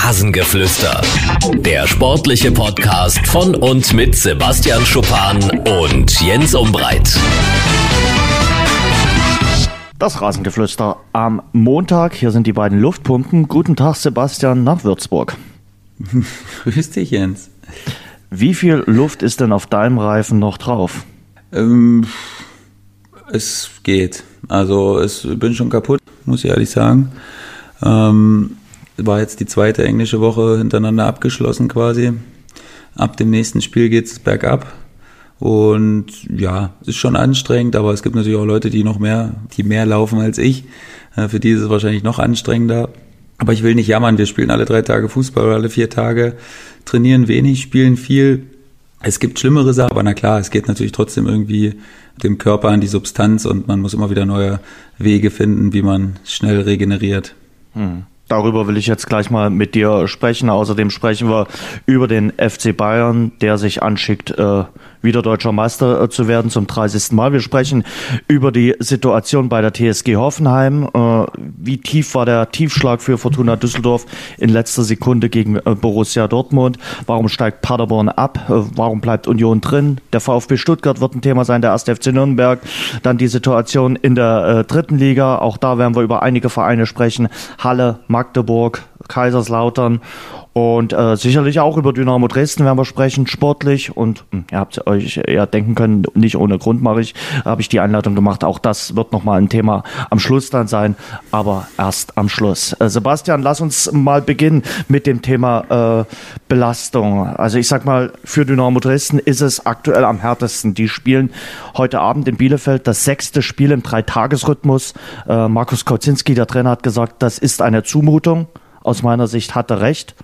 Rasengeflüster. Der sportliche Podcast von und mit Sebastian Schuppan und Jens Umbreit. Das Rasengeflüster am Montag. Hier sind die beiden Luftpumpen. Guten Tag, Sebastian, nach Würzburg. Grüß dich, Jens. Wie viel Luft ist denn auf deinem Reifen noch drauf? Ähm, es geht. Also, ich bin schon kaputt, muss ich ehrlich sagen. Ähm, war jetzt die zweite englische Woche hintereinander abgeschlossen quasi. Ab dem nächsten Spiel geht es bergab. Und ja, ist schon anstrengend, aber es gibt natürlich auch Leute, die noch mehr, die mehr laufen als ich. Äh, für die ist es wahrscheinlich noch anstrengender. Aber ich will nicht jammern. Wir spielen alle drei Tage Fußball oder alle vier Tage, trainieren wenig, spielen viel. Es gibt schlimmere Sachen, aber na klar, es geht natürlich trotzdem irgendwie dem Körper an die Substanz und man muss immer wieder neue Wege finden, wie man schnell regeneriert. Hm. Darüber will ich jetzt gleich mal mit dir sprechen. Außerdem sprechen wir über den FC Bayern, der sich anschickt, äh, wieder deutscher Meister äh, zu werden zum 30. Mal. Wir sprechen über die Situation bei der TSG Hoffenheim. Äh, wie tief war der Tiefschlag für Fortuna Düsseldorf in letzter Sekunde gegen äh, Borussia Dortmund? Warum steigt Paderborn ab? Warum bleibt Union drin? Der VfB Stuttgart wird ein Thema sein, der 1. FC Nürnberg. Dann die Situation in der dritten Liga. Auch da werden wir über einige Vereine sprechen. Halle, Magdeburg, Kaiserslautern und äh, sicherlich auch über Dynamo Dresden werden wir sprechen, sportlich. Und mh, hm, ihr habt euch ja denken können, nicht ohne Grund mache ich, habe ich die Einladung gemacht. Auch das wird nochmal ein Thema am Schluss dann sein, aber erst am Schluss. Äh, Sebastian, lass uns mal beginnen mit dem Thema äh, Belastung. Also ich sag mal, für Dynamo Dresden ist es aktuell am härtesten. Die spielen heute Abend in Bielefeld das sechste Spiel im Dreitagesrhythmus. Äh, Markus Kauzinski, der Trainer, hat gesagt, das ist eine Zumutung. Aus meiner Sicht hat er recht.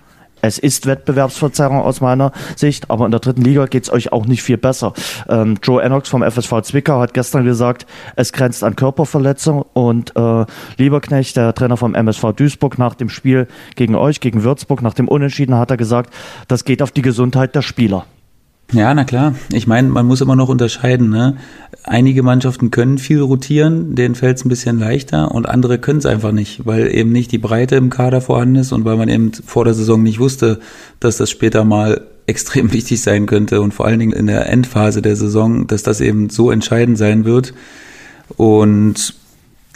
Es ist Wettbewerbsverzerrung aus meiner Sicht, aber in der dritten Liga geht es euch auch nicht viel besser. Ähm, Joe Enox vom FSV Zwickau hat gestern gesagt, es grenzt an Körperverletzung und äh, Lieberknecht, der Trainer vom MSV Duisburg, nach dem Spiel gegen euch, gegen Würzburg, nach dem Unentschieden hat er gesagt, das geht auf die Gesundheit der Spieler. Ja, na klar. Ich meine, man muss immer noch unterscheiden. Ne? Einige Mannschaften können viel rotieren, denen fällt es ein bisschen leichter und andere können es einfach nicht, weil eben nicht die Breite im Kader vorhanden ist und weil man eben vor der Saison nicht wusste, dass das später mal extrem wichtig sein könnte und vor allen Dingen in der Endphase der Saison, dass das eben so entscheidend sein wird. Und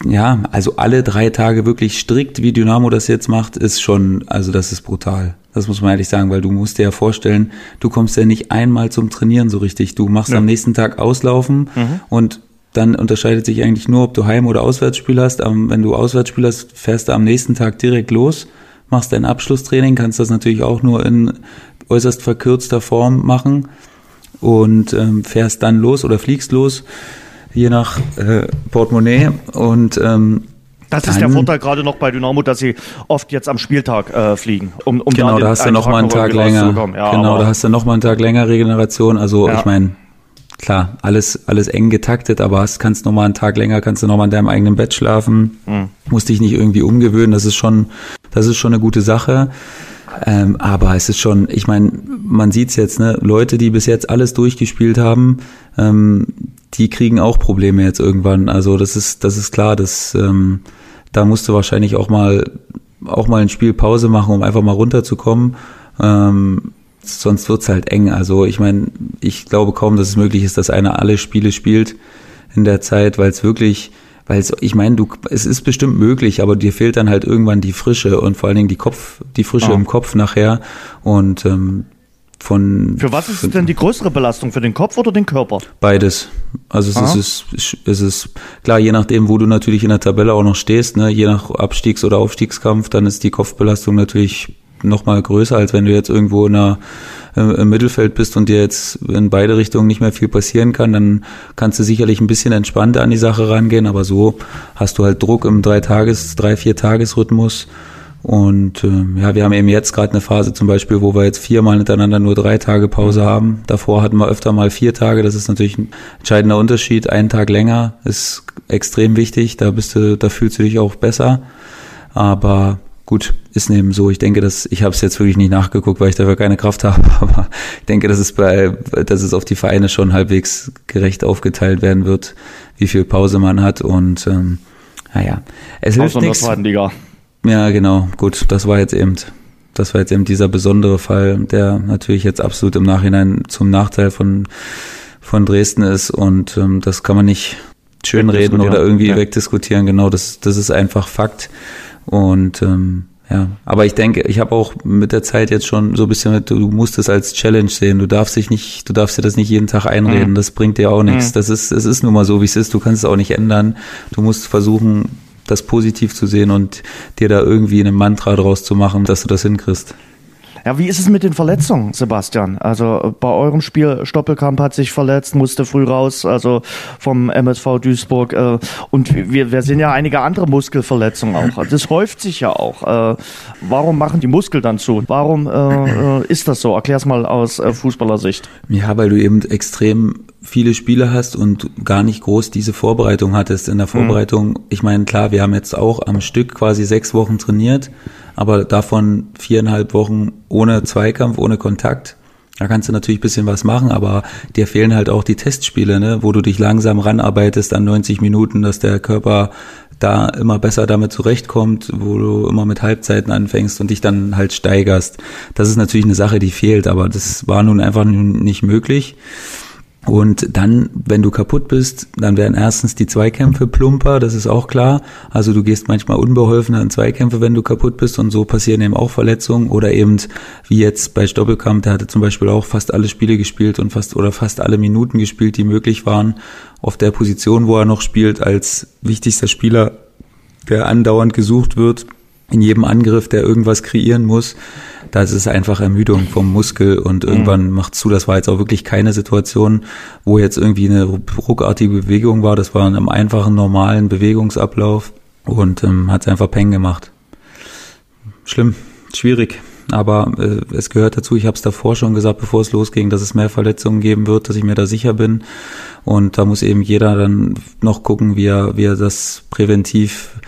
ja, also alle drei Tage wirklich strikt, wie Dynamo das jetzt macht, ist schon, also das ist brutal. Das muss man ehrlich sagen, weil du musst dir ja vorstellen, du kommst ja nicht einmal zum Trainieren so richtig. Du machst ja. am nächsten Tag auslaufen mhm. und dann unterscheidet sich eigentlich nur, ob du Heim- oder Auswärtsspiel hast. Wenn du Auswärtsspiel hast, fährst du am nächsten Tag direkt los, machst dein Abschlusstraining, kannst das natürlich auch nur in äußerst verkürzter Form machen und ähm, fährst dann los oder fliegst los, je nach äh, Portemonnaie und ähm, das ist der Vorteil gerade noch bei Dynamo, dass sie oft jetzt am Spieltag äh, fliegen. Um, um genau, da, da hast du noch mal einen Tag länger. Ja, genau, da hast du noch mal einen Tag länger Regeneration. Also ja. ich meine, klar, alles, alles eng getaktet, aber hast, kannst noch mal einen Tag länger, kannst du noch mal in deinem eigenen Bett schlafen, mhm. musst dich nicht irgendwie umgewöhnen. Das ist schon, das ist schon eine gute Sache. Ähm, aber es ist schon, ich meine, man sieht's jetzt, ne, Leute, die bis jetzt alles durchgespielt haben, ähm, die kriegen auch Probleme jetzt irgendwann. Also das ist, das ist klar, dass ähm, da musst du wahrscheinlich auch mal auch mal ein Spiel Pause machen, um einfach mal runterzukommen. Ähm, sonst wird's halt eng. Also ich meine, ich glaube kaum, dass es möglich ist, dass einer alle Spiele spielt in der Zeit, weil es wirklich, weil es, ich meine, du, es ist bestimmt möglich, aber dir fehlt dann halt irgendwann die Frische und vor allen Dingen die Kopf, die Frische oh. im Kopf nachher. Und ähm, von. Für was ist denn die größere Belastung? Für den Kopf oder den Körper? Beides. Also es ist, es ist klar, je nachdem, wo du natürlich in der Tabelle auch noch stehst, ne, je nach Abstiegs- oder Aufstiegskampf, dann ist die Kopfbelastung natürlich noch mal größer, als wenn du jetzt irgendwo in der, äh, im Mittelfeld bist und dir jetzt in beide Richtungen nicht mehr viel passieren kann, dann kannst du sicherlich ein bisschen entspannter an die Sache rangehen, aber so hast du halt Druck im drei Tages, drei, vier Tagesrhythmus und äh, ja, wir haben eben jetzt gerade eine Phase zum Beispiel, wo wir jetzt viermal hintereinander nur drei Tage Pause haben. Davor hatten wir öfter mal vier Tage. Das ist natürlich ein entscheidender Unterschied. Einen Tag länger ist extrem wichtig. Da bist du, da fühlst du dich auch besser. Aber gut, ist eben so. Ich denke, dass ich habe es jetzt wirklich nicht nachgeguckt, weil ich dafür keine Kraft habe. Aber ich denke, dass es bei, dass es auf die Vereine schon halbwegs gerecht aufgeteilt werden wird, wie viel Pause man hat. Und ähm, naja, es hilft nichts. Liga. Ja, genau. Gut, das war jetzt eben das war jetzt eben dieser besondere Fall, der natürlich jetzt absolut im Nachhinein zum Nachteil von, von Dresden ist und ähm, das kann man nicht schönreden oder irgendwie ja. wegdiskutieren. Genau, das, das ist einfach Fakt. Und ähm, ja, aber ich denke, ich habe auch mit der Zeit jetzt schon so ein bisschen, mit, du musst es als Challenge sehen. Du darfst dich nicht, du darfst dir das nicht jeden Tag einreden. Mhm. Das bringt dir auch nichts. Mhm. Das ist, es ist nun mal so, wie es ist. Du kannst es auch nicht ändern. Du musst versuchen, das positiv zu sehen und dir da irgendwie eine Mantra draus zu machen, dass du das hinkriegst. Ja, wie ist es mit den Verletzungen, Sebastian? Also bei eurem Spiel, Stoppelkamp hat sich verletzt, musste früh raus, also vom MSV Duisburg. Äh, und wir, wir sehen ja einige andere Muskelverletzungen auch. Das häuft sich ja auch. Äh, warum machen die Muskel dann zu? Warum äh, ist das so? Erklär's mal aus Fußballersicht. Ja, weil du eben extrem viele Spiele hast und gar nicht groß diese Vorbereitung hattest. In der mhm. Vorbereitung, mhm. ich meine, klar, wir haben jetzt auch am Stück quasi sechs Wochen trainiert aber davon viereinhalb Wochen ohne Zweikampf, ohne Kontakt. Da kannst du natürlich bisschen was machen, aber dir fehlen halt auch die Testspiele, ne, wo du dich langsam ranarbeitest an 90 Minuten, dass der Körper da immer besser damit zurechtkommt, wo du immer mit Halbzeiten anfängst und dich dann halt steigerst. Das ist natürlich eine Sache, die fehlt, aber das war nun einfach nicht möglich. Und dann, wenn du kaputt bist, dann werden erstens die Zweikämpfe plumper, das ist auch klar. Also du gehst manchmal unbeholfener in Zweikämpfe, wenn du kaputt bist und so passieren eben auch Verletzungen. Oder eben wie jetzt bei Stoppelkamp, der hatte zum Beispiel auch fast alle Spiele gespielt und fast oder fast alle Minuten gespielt, die möglich waren, auf der Position, wo er noch spielt, als wichtigster Spieler, der andauernd gesucht wird in jedem Angriff, der irgendwas kreieren muss, das ist einfach Ermüdung vom Muskel und irgendwann mhm. macht zu, das war jetzt auch wirklich keine Situation, wo jetzt irgendwie eine ruckartige Bewegung war, das war in einem einfachen, normalen Bewegungsablauf und ähm, hat es einfach Peng gemacht. Schlimm, schwierig, aber äh, es gehört dazu, ich habe es davor schon gesagt, bevor es losging, dass es mehr Verletzungen geben wird, dass ich mir da sicher bin. Und da muss eben jeder dann noch gucken, wie er, wie er das präventiv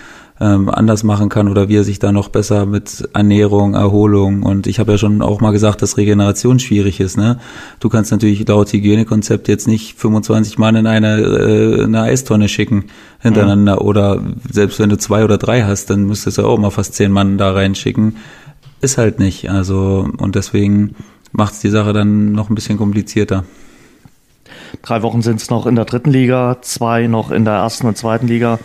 ähm, anders machen kann oder wie er sich da noch besser mit Ernährung, Erholung und ich habe ja schon auch mal gesagt, dass Regeneration schwierig ist. Ne? Du kannst natürlich laut Hygienekonzept jetzt nicht 25 Mann in eine, äh, eine Eistonne schicken hintereinander mhm. oder selbst wenn du zwei oder drei hast, dann müsstest du auch mal fast zehn Mann da reinschicken. Ist halt nicht. Also und deswegen macht es die Sache dann noch ein bisschen komplizierter. Drei Wochen sind es noch in der dritten Liga, zwei noch in der ersten und zweiten Liga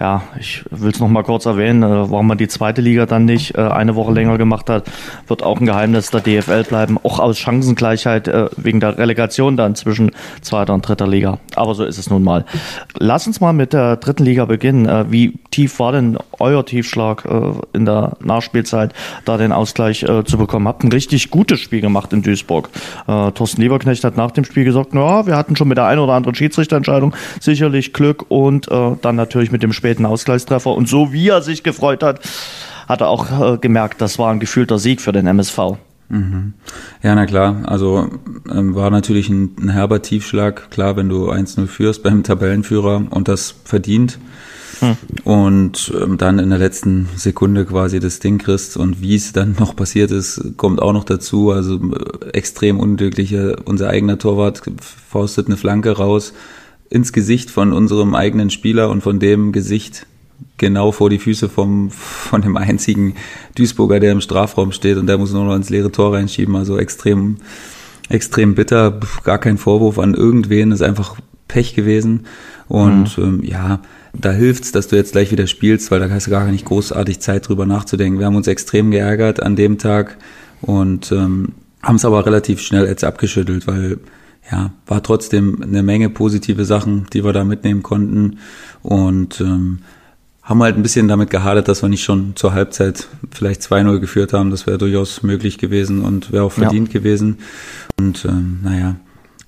ja, ich will es noch mal kurz erwähnen, äh, warum man die zweite Liga dann nicht äh, eine Woche länger gemacht hat, wird auch ein Geheimnis der DFL bleiben, auch aus Chancengleichheit äh, wegen der Relegation dann zwischen zweiter und dritter Liga. Aber so ist es nun mal. Lass uns mal mit der dritten Liga beginnen. Äh, wie tief war denn euer Tiefschlag äh, in der Nachspielzeit, da den Ausgleich äh, zu bekommen? Habt ein richtig gutes Spiel gemacht in Duisburg. Thorsten Lieberknecht hat nach dem Spiel gesagt, na, wir hatten schon mit der einen oder anderen Schiedsrichterentscheidung sicherlich Glück und dann natürlich mit dem Spiel späten Ausgleichstreffer. Und so wie er sich gefreut hat, hat er auch äh, gemerkt, das war ein gefühlter Sieg für den MSV. Mhm. Ja, na klar. Also ähm, war natürlich ein, ein herber Tiefschlag. Klar, wenn du 1-0 führst beim Tabellenführer und das verdient hm. und ähm, dann in der letzten Sekunde quasi das Ding kriegst und wie es dann noch passiert ist, kommt auch noch dazu. Also äh, extrem unglückliche. Unser eigener Torwart faustet eine Flanke raus ins Gesicht von unserem eigenen Spieler und von dem Gesicht genau vor die Füße vom, von dem einzigen Duisburger, der im Strafraum steht und der muss nur noch ins leere Tor reinschieben. Also extrem, extrem bitter. Gar kein Vorwurf an irgendwen, ist einfach Pech gewesen. Und mhm. ähm, ja, da hilft's, dass du jetzt gleich wieder spielst, weil da hast du gar nicht großartig Zeit drüber nachzudenken. Wir haben uns extrem geärgert an dem Tag und ähm, haben es aber relativ schnell jetzt abgeschüttelt, weil ja, war trotzdem eine Menge positive Sachen, die wir da mitnehmen konnten und ähm, haben halt ein bisschen damit gehadert, dass wir nicht schon zur Halbzeit vielleicht 2-0 geführt haben. Das wäre durchaus möglich gewesen und wäre auch verdient ja. gewesen. Und ähm, naja,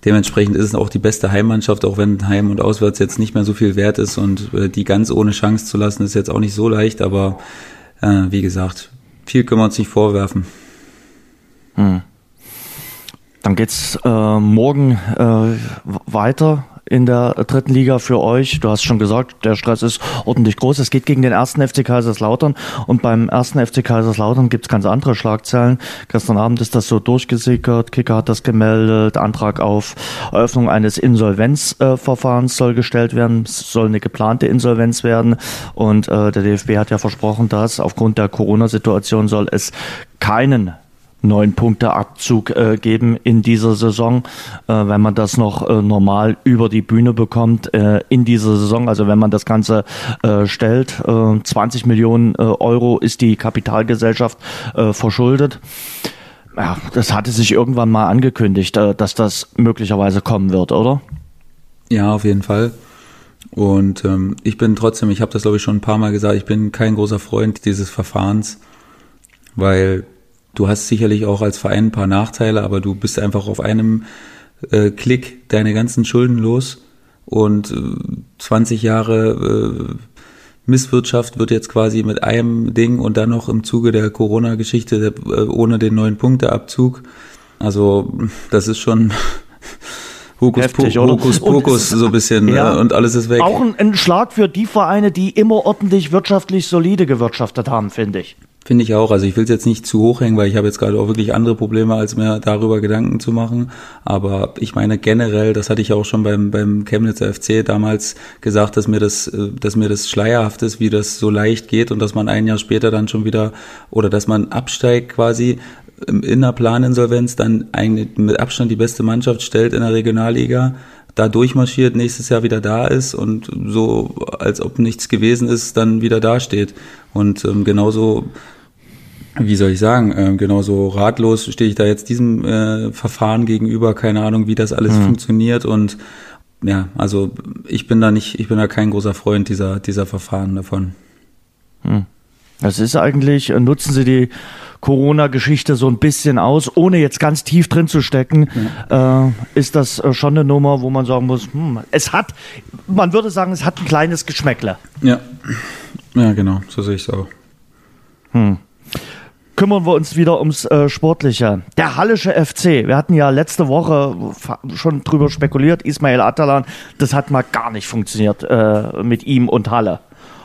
dementsprechend ist es auch die beste Heimmannschaft, auch wenn Heim und Auswärts jetzt nicht mehr so viel wert ist und äh, die ganz ohne Chance zu lassen, ist jetzt auch nicht so leicht, aber äh, wie gesagt, viel können wir uns nicht vorwerfen. Hm. Dann geht's äh, morgen äh, weiter in der dritten Liga für euch. Du hast schon gesagt, der Stress ist ordentlich groß. Es geht gegen den ersten FC Kaiserslautern und beim ersten FC Kaiserslautern gibt es ganz andere Schlagzeilen. Gestern Abend ist das so durchgesickert. Kicker hat das gemeldet. Antrag auf Eröffnung eines Insolvenzverfahrens soll gestellt werden. Es soll eine geplante Insolvenz werden und äh, der DFB hat ja versprochen, dass aufgrund der Corona-Situation soll es keinen neun Punkte Abzug äh, geben in dieser Saison, äh, wenn man das noch äh, normal über die Bühne bekommt äh, in dieser Saison. Also wenn man das Ganze äh, stellt, äh, 20 Millionen äh, Euro ist die Kapitalgesellschaft äh, verschuldet. Ja, das hatte sich irgendwann mal angekündigt, äh, dass das möglicherweise kommen wird, oder? Ja, auf jeden Fall. Und ähm, ich bin trotzdem, ich habe das glaube ich schon ein paar Mal gesagt, ich bin kein großer Freund dieses Verfahrens, weil Du hast sicherlich auch als Verein ein paar Nachteile, aber du bist einfach auf einem äh, Klick deine ganzen Schulden los und äh, 20 Jahre äh, Misswirtschaft wird jetzt quasi mit einem Ding und dann noch im Zuge der Corona-Geschichte äh, ohne den neuen Punkteabzug. Also das ist schon Hokus, Heftig, po Hokus Pokus so ein bisschen ja, ne? und alles ist weg. Auch ein, ein Schlag für die Vereine, die immer ordentlich wirtschaftlich solide gewirtschaftet haben, finde ich. Finde ich auch. Also ich will es jetzt nicht zu hoch hängen, weil ich habe jetzt gerade auch wirklich andere Probleme, als mir darüber Gedanken zu machen. Aber ich meine generell, das hatte ich auch schon beim, beim Chemnitzer FC damals gesagt, dass mir das, äh, dass mir das schleierhaft ist, wie das so leicht geht und dass man ein Jahr später dann schon wieder oder dass man absteigt quasi in der Planinsolvenz, dann eigentlich mit Abstand die beste Mannschaft stellt in der Regionalliga da durchmarschiert, nächstes Jahr wieder da ist und so, als ob nichts gewesen ist, dann wieder dasteht. Und ähm, genauso, wie soll ich sagen, äh, genauso ratlos stehe ich da jetzt diesem äh, Verfahren gegenüber, keine Ahnung, wie das alles mhm. funktioniert und ja, also ich bin da nicht, ich bin da kein großer Freund dieser, dieser Verfahren davon. Hm. Das ist eigentlich, äh, nutzen Sie die Corona-Geschichte so ein bisschen aus, ohne jetzt ganz tief drin zu stecken, ja. äh, ist das äh, schon eine Nummer, wo man sagen muss, hm, es hat, man würde sagen, es hat ein kleines Geschmäckle. Ja, ja genau, so sehe ich es auch. Hm kümmern wir uns wieder ums äh, Sportliche. Der Hallische FC, wir hatten ja letzte Woche schon drüber spekuliert, Ismail Atalan, das hat mal gar nicht funktioniert äh, mit ihm und Halle.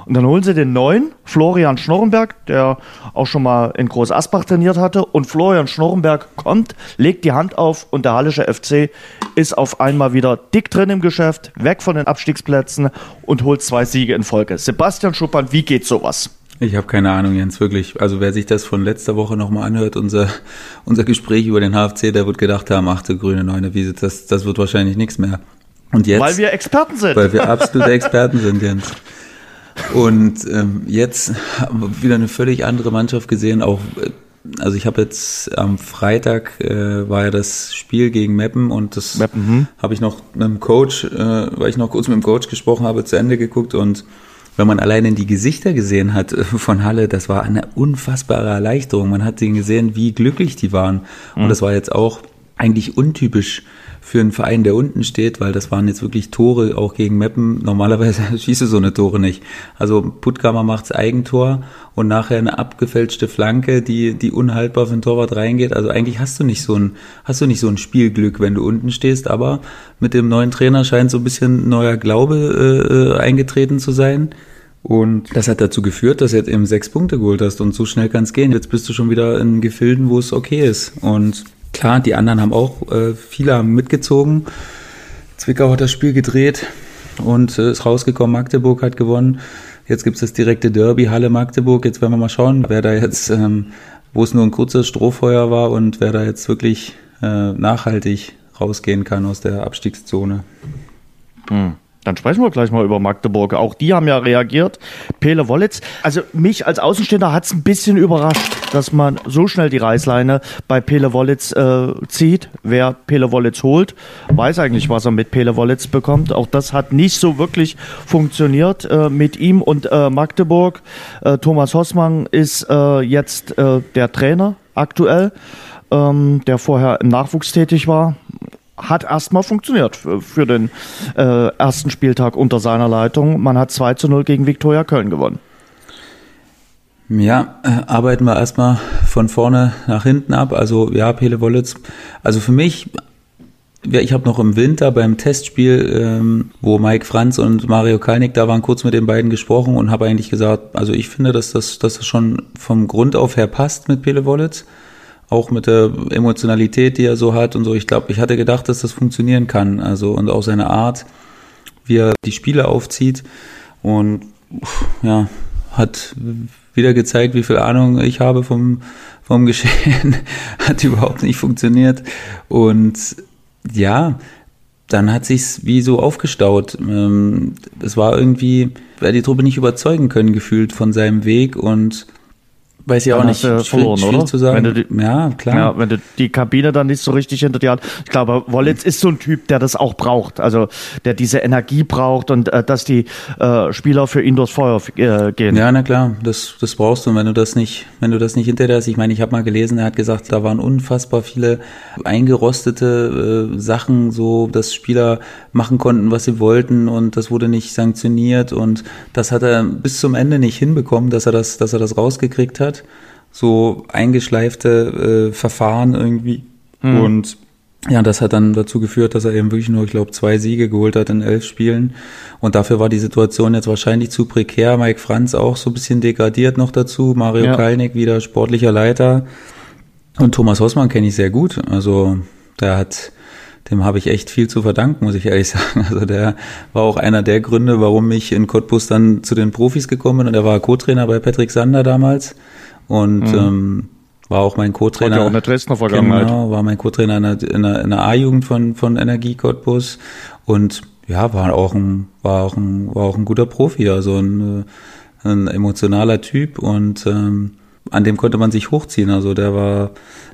Und dann holen sie den neuen, Florian Schnorrenberg, der auch schon mal in Groß Asbach trainiert hatte. Und Florian Schnorrenberg kommt, legt die Hand auf und der Hallische FC ist auf einmal wieder dick drin im Geschäft, weg von den Abstiegsplätzen und holt zwei Siege in Folge. Sebastian Schuppern, wie geht sowas? Ich habe keine Ahnung, Jens, wirklich. Also wer sich das von letzter Woche nochmal anhört, unser, unser Gespräch über den HFC, der wird gedacht haben, ach du grüne Neune Wiese, das, das wird wahrscheinlich nichts mehr. Und jetzt, weil wir Experten sind. Weil wir absolute Experten sind, Jens. Und ähm, jetzt haben wir wieder eine völlig andere Mannschaft gesehen. Auch, äh, also ich habe jetzt am Freitag äh, war ja das Spiel gegen Meppen und das mhm. habe ich noch mit dem Coach, äh, weil ich noch kurz mit dem Coach gesprochen habe, zu Ende geguckt und wenn man allein in die Gesichter gesehen hat äh, von Halle, das war eine unfassbare Erleichterung. Man hat ihnen gesehen, wie glücklich die waren. Und mhm. das war jetzt auch eigentlich untypisch für einen Verein, der unten steht, weil das waren jetzt wirklich Tore auch gegen Meppen. Normalerweise schieße so eine Tore nicht. Also Puttkammer macht's Eigentor und nachher eine abgefälschte Flanke, die, die unhaltbar für den Torwart reingeht. Also eigentlich hast du nicht so ein, hast du nicht so ein Spielglück, wenn du unten stehst, aber mit dem neuen Trainer scheint so ein bisschen neuer Glaube äh, eingetreten zu sein. Und das hat dazu geführt, dass du jetzt eben sechs Punkte geholt hast und so schnell kann es gehen. Jetzt bist du schon wieder in Gefilden, wo es okay ist. Und Klar, die anderen haben auch, äh, viele haben mitgezogen. Zwickau hat das Spiel gedreht und äh, ist rausgekommen, Magdeburg hat gewonnen. Jetzt gibt es das direkte Derby Halle-Magdeburg. Jetzt werden wir mal schauen, wer da jetzt, ähm, wo es nur ein kurzes Strohfeuer war und wer da jetzt wirklich äh, nachhaltig rausgehen kann aus der Abstiegszone. Hm. Dann sprechen wir gleich mal über Magdeburg. Auch die haben ja reagiert. Pele Wollitz. Also mich als Außenstehender hat es ein bisschen überrascht, dass man so schnell die Reißleine bei Pele Wollitz äh, zieht. Wer Pele Wollitz holt, weiß eigentlich, was er mit Pele Wollitz bekommt. Auch das hat nicht so wirklich funktioniert äh, mit ihm und äh, Magdeburg. Äh, Thomas Hossmann ist äh, jetzt äh, der Trainer aktuell, ähm, der vorher im Nachwuchs tätig war hat erstmal funktioniert für den äh, ersten Spieltag unter seiner Leitung. Man hat 2 zu 0 gegen Viktoria Köln gewonnen. Ja, äh, arbeiten wir erstmal von vorne nach hinten ab. Also ja, Pele Wollitz. Also für mich ich habe noch im Winter beim Testspiel, ähm, wo Mike Franz und Mario Kalnick da waren, kurz mit den beiden gesprochen und habe eigentlich gesagt, also ich finde, dass das, dass das schon vom Grund auf her passt mit Pele Wollitz. Auch mit der Emotionalität, die er so hat und so. Ich glaube, ich hatte gedacht, dass das funktionieren kann. Also und auch seine Art, wie er die Spiele aufzieht. Und ja, hat wieder gezeigt, wie viel Ahnung ich habe vom, vom Geschehen. hat überhaupt nicht funktioniert. Und ja, dann hat sich's wie so aufgestaut. Ähm, es war irgendwie, weil die Truppe nicht überzeugen können gefühlt von seinem Weg und Weiß ich auch nicht. Hast verloren, schwierig oder? zu sagen. Wenn du die, ja, klar. Ja, wenn du die Kabine dann nicht so richtig hinter dir hast. Ich glaube, Wollitz ist so ein Typ, der das auch braucht. Also, der diese Energie braucht und äh, dass die äh, Spieler für ihn durchs Feuer äh, gehen. Ja, na klar. Das, das brauchst du. Und wenn du das nicht, wenn du das nicht hinter dir hast, ich meine, ich habe mal gelesen, er hat gesagt, da waren unfassbar viele eingerostete äh, Sachen, so, dass Spieler machen konnten, was sie wollten und das wurde nicht sanktioniert und das hat er bis zum Ende nicht hinbekommen, dass er das, dass er das rausgekriegt hat. So eingeschleifte äh, Verfahren irgendwie. Mhm. Und ja, das hat dann dazu geführt, dass er eben wirklich nur, ich glaube, zwei Siege geholt hat in elf Spielen. Und dafür war die Situation jetzt wahrscheinlich zu prekär. Mike Franz auch so ein bisschen degradiert noch dazu. Mario ja. Kalnick wieder sportlicher Leiter. Und Thomas Hossmann kenne ich sehr gut. Also der hat dem habe ich echt viel zu verdanken, muss ich ehrlich sagen. Also der war auch einer der Gründe, warum ich in Cottbus dann zu den Profis gekommen bin. Und er war Co-Trainer bei Patrick Sander damals und mhm. ähm, war auch mein Co-Trainer. Ja auch eine Dresdner Vergangenheit. Genau, war mein Co-Trainer in der, in der, in der A-Jugend von, von Energie Cottbus und ja, war auch ein, war auch ein, war auch ein guter Profi, also ein, ein emotionaler Typ und ähm, an dem konnte man sich hochziehen. Also der war,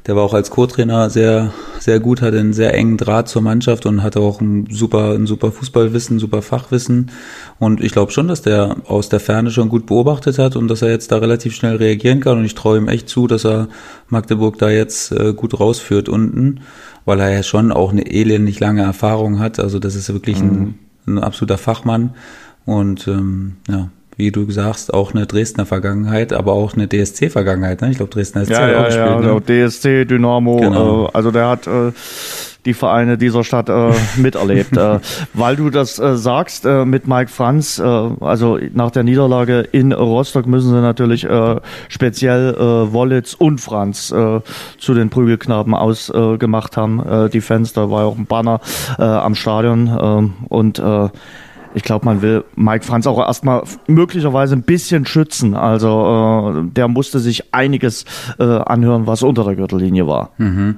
der war auch als Co-Trainer sehr, sehr gut, hatte einen sehr engen Draht zur Mannschaft und hatte auch ein super, ein super Fußballwissen, super Fachwissen. Und ich glaube schon, dass der aus der Ferne schon gut beobachtet hat und dass er jetzt da relativ schnell reagieren kann. Und ich traue ihm echt zu, dass er Magdeburg da jetzt äh, gut rausführt unten, weil er ja schon auch eine elendig lange Erfahrung hat. Also das ist wirklich mhm. ein, ein absoluter Fachmann. Und ähm, ja, wie du sagst, auch eine Dresdner Vergangenheit, aber auch eine DSC-Vergangenheit. Ne? Ich glaube, Dresdner SC ja, ja, auch gespielt. Ja, ne? Also DSC, Dynamo, genau. äh, also der hat äh, die Vereine dieser Stadt äh, miterlebt. äh, weil du das äh, sagst äh, mit Mike Franz, äh, also nach der Niederlage in Rostock müssen sie natürlich äh, speziell äh, Wollitz und Franz äh, zu den Prügelknaben ausgemacht äh, haben. Äh, die Fans, da war ja auch ein Banner äh, am Stadion äh, und äh, ich glaube, man will Mike Franz auch erstmal möglicherweise ein bisschen schützen. Also äh, der musste sich einiges äh, anhören, was unter der Gürtellinie war. Mhm.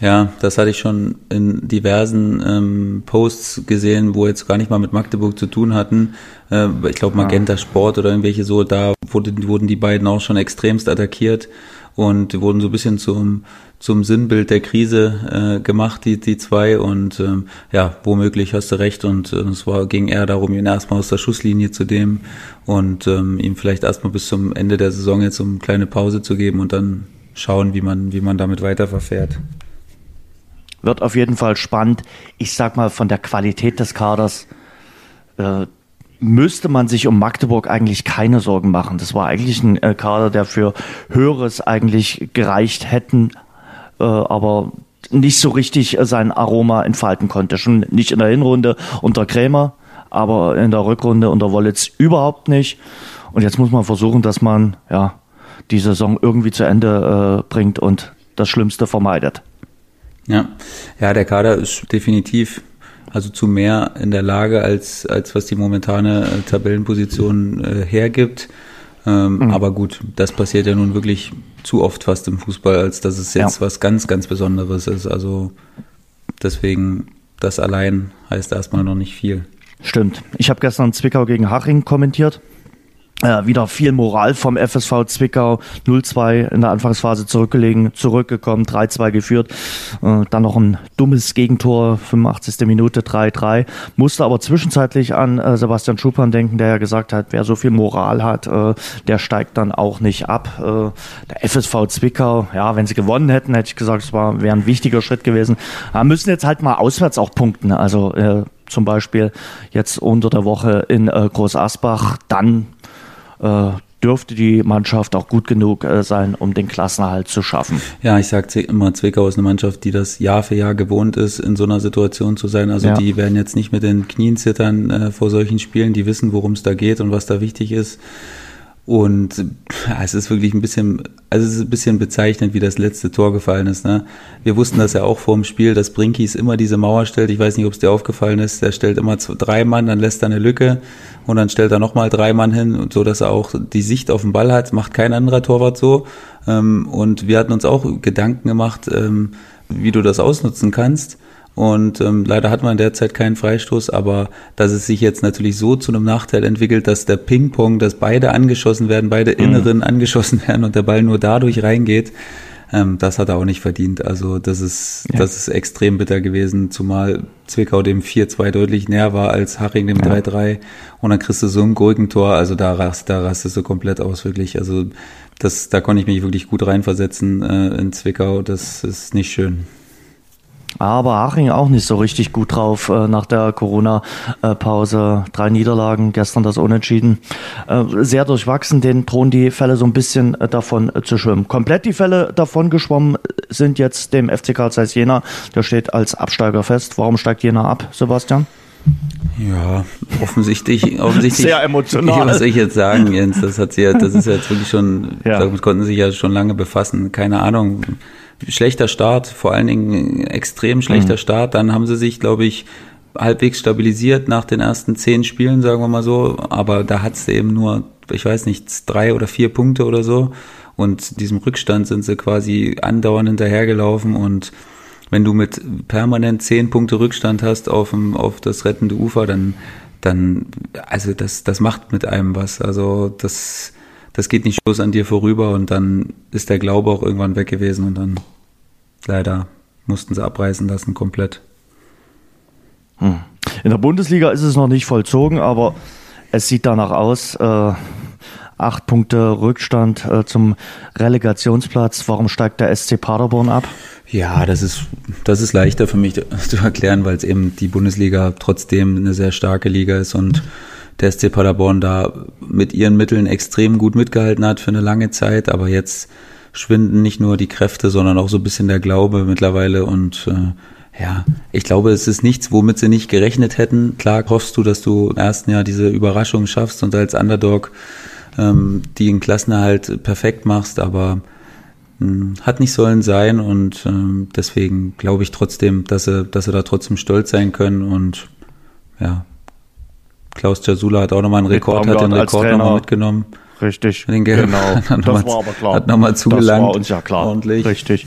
Ja, das hatte ich schon in diversen ähm, Posts gesehen, wo jetzt gar nicht mal mit Magdeburg zu tun hatten. Äh, ich glaube Magenta ja. Sport oder irgendwelche so, da wurde, wurden die beiden auch schon extremst attackiert und wurden so ein bisschen zum zum Sinnbild der Krise äh, gemacht, die, die zwei. Und ähm, ja, womöglich hast du recht. Und äh, es war, ging eher darum, ihn erstmal aus der Schusslinie zu nehmen und ähm, ihm vielleicht erstmal bis zum Ende der Saison jetzt um eine kleine Pause zu geben und dann schauen, wie man, wie man damit weiter verfährt. Wird auf jeden Fall spannend. Ich sag mal, von der Qualität des Kaders äh, müsste man sich um Magdeburg eigentlich keine Sorgen machen. Das war eigentlich ein äh, Kader, der für Höheres eigentlich gereicht hätten äh, aber nicht so richtig sein Aroma entfalten konnte. Schon nicht in der Hinrunde unter Krämer, aber in der Rückrunde unter Wollitz überhaupt nicht. Und jetzt muss man versuchen, dass man ja die Saison irgendwie zu Ende äh, bringt und das Schlimmste vermeidet. Ja, ja, der Kader ist definitiv also zu mehr in der Lage, als, als was die momentane äh, Tabellenposition äh, hergibt. Ähm, mhm. Aber gut, das passiert ja nun wirklich zu oft fast im Fußball, als dass es jetzt ja. was ganz, ganz Besonderes ist. Also deswegen, das allein heißt erstmal noch nicht viel. Stimmt. Ich habe gestern Zwickau gegen Haching kommentiert äh, wieder viel Moral vom FSV Zwickau 0-2 in der Anfangsphase zurückgelegen, zurückgekommen, 3-2 geführt, äh, dann noch ein dummes Gegentor, 85. Minute 3-3, musste aber zwischenzeitlich an äh, Sebastian Schuppan denken, der ja gesagt hat, wer so viel Moral hat, äh, der steigt dann auch nicht ab. Äh, der FSV Zwickau, ja, wenn sie gewonnen hätten, hätte ich gesagt, es wäre ein wichtiger Schritt gewesen. Aber müssen jetzt halt mal auswärts auch punkten, also äh, zum Beispiel jetzt unter der Woche in Groß Asbach, dann äh, dürfte die Mannschaft auch gut genug äh, sein, um den Klassenerhalt zu schaffen. Ja, ich sage immer, Zwickau ist eine Mannschaft, die das Jahr für Jahr gewohnt ist, in so einer Situation zu sein. Also ja. die werden jetzt nicht mit den Knien zittern äh, vor solchen Spielen, die wissen, worum es da geht und was da wichtig ist. Und es ist wirklich ein bisschen, also es ist ein bisschen bezeichnend, wie das letzte Tor gefallen ist. Ne? Wir wussten das ja auch vor dem Spiel, dass Brinkis immer diese Mauer stellt. Ich weiß nicht, ob es dir aufgefallen ist. Der stellt immer zwei, drei Mann, dann lässt er eine Lücke und dann stellt er nochmal drei Mann hin, so dass er auch die Sicht auf den Ball hat. Macht kein anderer Torwart so. Ähm, und wir hatten uns auch Gedanken gemacht, ähm, wie du das ausnutzen kannst. Und ähm, leider hat man derzeit keinen Freistoß, aber dass es sich jetzt natürlich so zu einem Nachteil entwickelt, dass der Ping-Pong, dass beide angeschossen werden, beide mhm. Inneren angeschossen werden und der Ball nur dadurch reingeht, ähm, das hat er auch nicht verdient. Also das ist, ja. das ist extrem bitter gewesen, zumal Zwickau dem 4-2 deutlich näher war als Haching dem ja. 3-3 und dann kriegst du so ein Gurkentor, also da, rast, da rastest du komplett aus, wirklich. Also das, da konnte ich mich wirklich gut reinversetzen äh, in Zwickau, das ist nicht schön. Aber Aching auch nicht so richtig gut drauf äh, nach der Corona-Pause. Drei Niederlagen, gestern das Unentschieden. Äh, sehr durchwachsen, den drohen die Fälle so ein bisschen äh, davon äh, zu schwimmen. Komplett die Fälle davon geschwommen sind jetzt dem FC Karl Zeiss Jena. Der steht als Absteiger fest. Warum steigt Jena ab, Sebastian? Ja, offensichtlich, offensichtlich. Sehr emotional. Was soll ich jetzt sagen, Jens? Das hat sie ja, das ist ja jetzt wirklich schon, ja. damit konnten sie sich ja schon lange befassen. Keine Ahnung schlechter Start, vor allen Dingen extrem schlechter mhm. Start. Dann haben sie sich, glaube ich, halbwegs stabilisiert nach den ersten zehn Spielen, sagen wir mal so. Aber da hat es eben nur, ich weiß nicht, drei oder vier Punkte oder so. Und diesem Rückstand sind sie quasi andauernd hinterhergelaufen und wenn du mit permanent zehn Punkte Rückstand hast auf, dem, auf das rettende Ufer, dann, dann, also das, das macht mit einem was. Also das, das geht nicht bloß an dir vorüber und dann ist der Glaube auch irgendwann weg gewesen und dann leider mussten sie abreißen lassen komplett. Hm. In der Bundesliga ist es noch nicht vollzogen, aber es sieht danach aus. Äh, acht Punkte Rückstand äh, zum Relegationsplatz. Warum steigt der SC Paderborn ab? Ja, das ist, das ist leichter für mich zu erklären, weil es eben die Bundesliga trotzdem eine sehr starke Liga ist und der SC Paderborn da mit ihren Mitteln extrem gut mitgehalten hat für eine lange Zeit, aber jetzt schwinden nicht nur die Kräfte, sondern auch so ein bisschen der Glaube mittlerweile und äh, ja, ich glaube, es ist nichts, womit sie nicht gerechnet hätten. Klar hoffst du, dass du im ersten Jahr diese Überraschung schaffst und als Underdog ähm, die in Klassenerhalt perfekt machst, aber hm, hat nicht sollen sein und ähm, deswegen glaube ich trotzdem, dass sie, dass sie da trotzdem stolz sein können und ja, Klaus Jasula hat auch nochmal einen Rekord, hat den Rekord nochmal mitgenommen. Richtig. Den genau. das war aber klar. Hat nochmal zugelangt. Das war uns ja klar. Ordentlich. Richtig.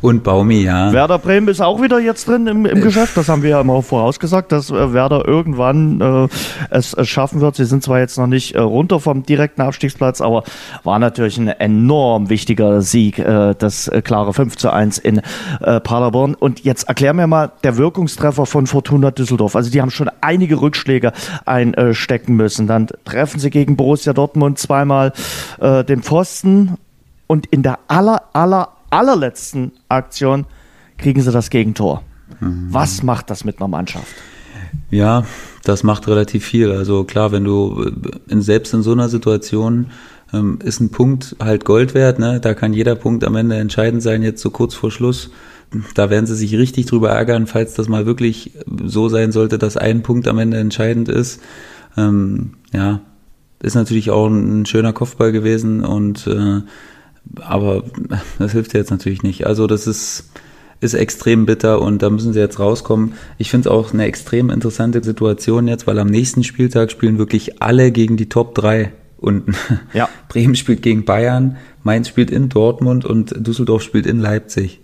Und Baumi, ja. Werder Bremen ist auch wieder jetzt drin im, im Geschäft. Das haben wir ja immer vorausgesagt, dass äh, Werder irgendwann äh, es, es schaffen wird. Sie sind zwar jetzt noch nicht äh, runter vom direkten Abstiegsplatz, aber war natürlich ein enorm wichtiger Sieg, äh, das äh, klare 5 zu 1 in äh, Paderborn. Und jetzt erklär mir mal der Wirkungstreffer von Fortuna Düsseldorf. Also die haben schon einige Rückschläge einstecken müssen. Dann treffen sie gegen Borussia Dortmund zweimal äh, den Pfosten und in der aller, aller, allerletzten Aktion kriegen sie das Gegentor. Mhm. Was macht das mit einer Mannschaft? Ja, das macht relativ viel. Also klar, wenn du in, selbst in so einer Situation ähm, ist ein Punkt halt Gold wert, ne? Da kann jeder Punkt am Ende entscheidend sein, jetzt so kurz vor Schluss. Da werden sie sich richtig drüber ärgern, falls das mal wirklich so sein sollte, dass ein Punkt am Ende entscheidend ist. Ähm, ja, ist natürlich auch ein schöner Kopfball gewesen und äh, aber das hilft jetzt natürlich nicht. Also das ist, ist extrem bitter und da müssen sie jetzt rauskommen. Ich finde es auch eine extrem interessante Situation jetzt, weil am nächsten Spieltag spielen wirklich alle gegen die Top 3 unten. Ja. Bremen spielt gegen Bayern, Mainz spielt in Dortmund und Düsseldorf spielt in Leipzig.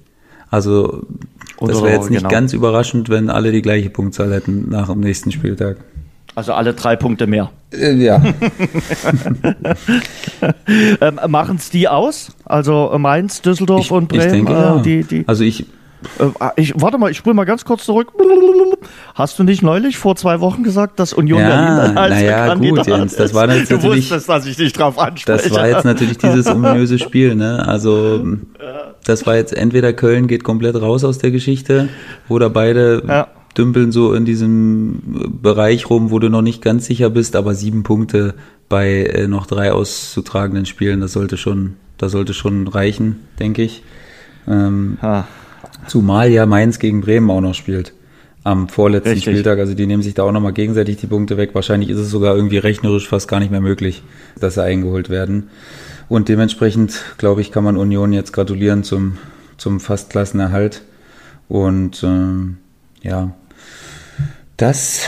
Also das wäre jetzt nicht genau. ganz überraschend, wenn alle die gleiche Punktzahl hätten nach dem nächsten Spieltag. Also alle drei Punkte mehr. Äh, ja. ähm, Machen es die aus? Also Mainz, Düsseldorf ich, und Bremen? Ich denke, äh, ja. die, die, also ich, äh, ich, warte mal, ich spule mal ganz kurz zurück. Hast du nicht neulich vor zwei Wochen gesagt, dass Union ja, Berlin als naja, gut, Jens, das war jetzt du natürlich, wusstest, dass ich dich drauf anspreche. Das war jetzt natürlich dieses ominöse Spiel, ne? Also das war jetzt entweder Köln geht komplett raus aus der Geschichte oder beide ja dümpeln so in diesem Bereich rum, wo du noch nicht ganz sicher bist, aber sieben Punkte bei äh, noch drei auszutragenden Spielen, das sollte schon, das sollte schon reichen, denke ich. Ähm, zumal ja Mainz gegen Bremen auch noch spielt am vorletzten Richtig. Spieltag. Also die nehmen sich da auch nochmal gegenseitig die Punkte weg. Wahrscheinlich ist es sogar irgendwie rechnerisch fast gar nicht mehr möglich, dass sie eingeholt werden. Und dementsprechend, glaube ich, kann man Union jetzt gratulieren zum, zum Fastklassenerhalt. Und ähm, ja, das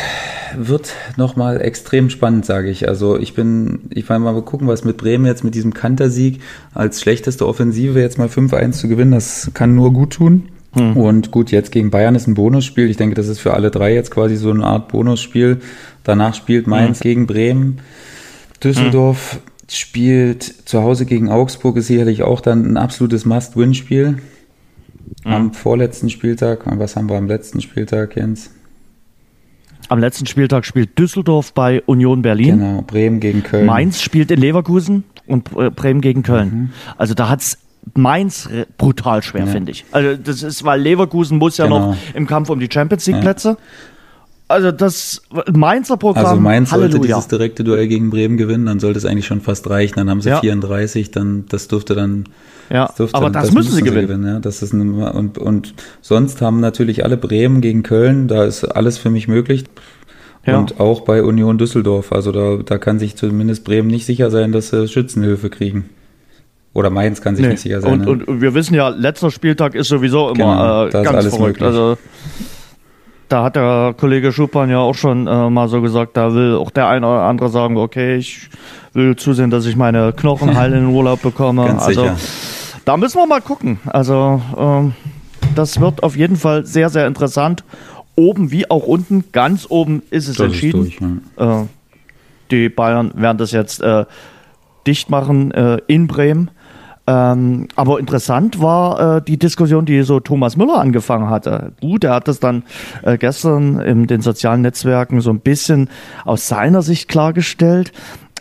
wird nochmal extrem spannend, sage ich. Also ich bin, ich will mal gucken, was mit Bremen jetzt mit diesem Kantersieg als schlechteste Offensive jetzt mal 5-1 zu gewinnen, das kann nur gut tun. Hm. Und gut, jetzt gegen Bayern ist ein Bonusspiel. Ich denke, das ist für alle drei jetzt quasi so eine Art Bonusspiel. Danach spielt Mainz hm. gegen Bremen. Düsseldorf hm. spielt zu Hause gegen Augsburg, ist sicherlich auch dann ein absolutes Must-Win-Spiel. Hm. Am vorletzten Spieltag, was haben wir am letzten Spieltag, Jens? Am letzten Spieltag spielt Düsseldorf bei Union Berlin. Genau, Bremen gegen Köln. Mainz spielt in Leverkusen und äh, Bremen gegen Köln. Mhm. Also da hat es Mainz brutal schwer, ja. finde ich. Also das ist, weil Leverkusen muss ja genau. noch im Kampf um die Champions League Plätze. Ja. Also das Mainzer Programm. Also Mainz Halleluja. sollte dieses direkte Duell gegen Bremen gewinnen, dann sollte es eigentlich schon fast reichen. Dann haben sie ja. 34, dann das dürfte dann. Ja, das dürfte, aber das, das müssen sie gewinnen. gewinnen ja. Das ist ein, und, und sonst haben natürlich alle Bremen gegen Köln, da ist alles für mich möglich. Ja. Und auch bei Union Düsseldorf. Also da, da kann sich zumindest Bremen nicht sicher sein, dass sie Schützenhilfe kriegen. Oder Mainz kann sich nee. nicht sicher sein. Und, ne? und, wir wissen ja, letzter Spieltag ist sowieso immer genau, äh, ganz verrückt. Möglich. Also da hat der Kollege Schupan ja auch schon äh, mal so gesagt, da will auch der eine oder andere sagen, okay, ich will zusehen, dass ich meine Knochen heil in den Urlaub bekomme. Ganz also sicher. da müssen wir mal gucken. Also ähm, das wird auf jeden Fall sehr, sehr interessant. Oben wie auch unten, ganz oben ist es das entschieden. Ist durch, ja. äh, die Bayern werden das jetzt äh, dicht machen äh, in Bremen. Ähm, aber interessant war äh, die Diskussion, die so Thomas Müller angefangen hatte. Gut, er hat das dann äh, gestern in den sozialen Netzwerken so ein bisschen aus seiner Sicht klargestellt.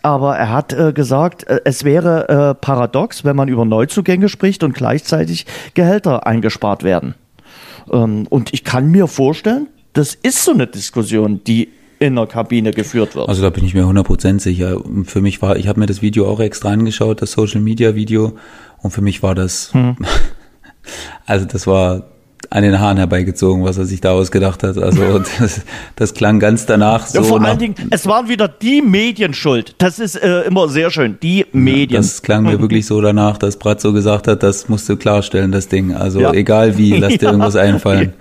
Aber er hat äh, gesagt, äh, es wäre äh, paradox, wenn man über Neuzugänge spricht und gleichzeitig Gehälter eingespart werden. Ähm, und ich kann mir vorstellen, das ist so eine Diskussion, die in der Kabine geführt wird. Also da bin ich mir 100% sicher. Für mich war, ich habe mir das Video auch extra angeschaut, das Social Media Video, und für mich war das, hm. also das war an den Haaren herbeigezogen, was er sich da ausgedacht hat. Also das, das klang ganz danach so. Ja, vor allen Dingen, es waren wieder die Medien schuld. Das ist äh, immer sehr schön. Die Medien. Das klang mir wirklich so danach, dass Bratzo gesagt hat, das musst du klarstellen, das Ding. Also ja. egal wie, lass dir ja. irgendwas einfallen.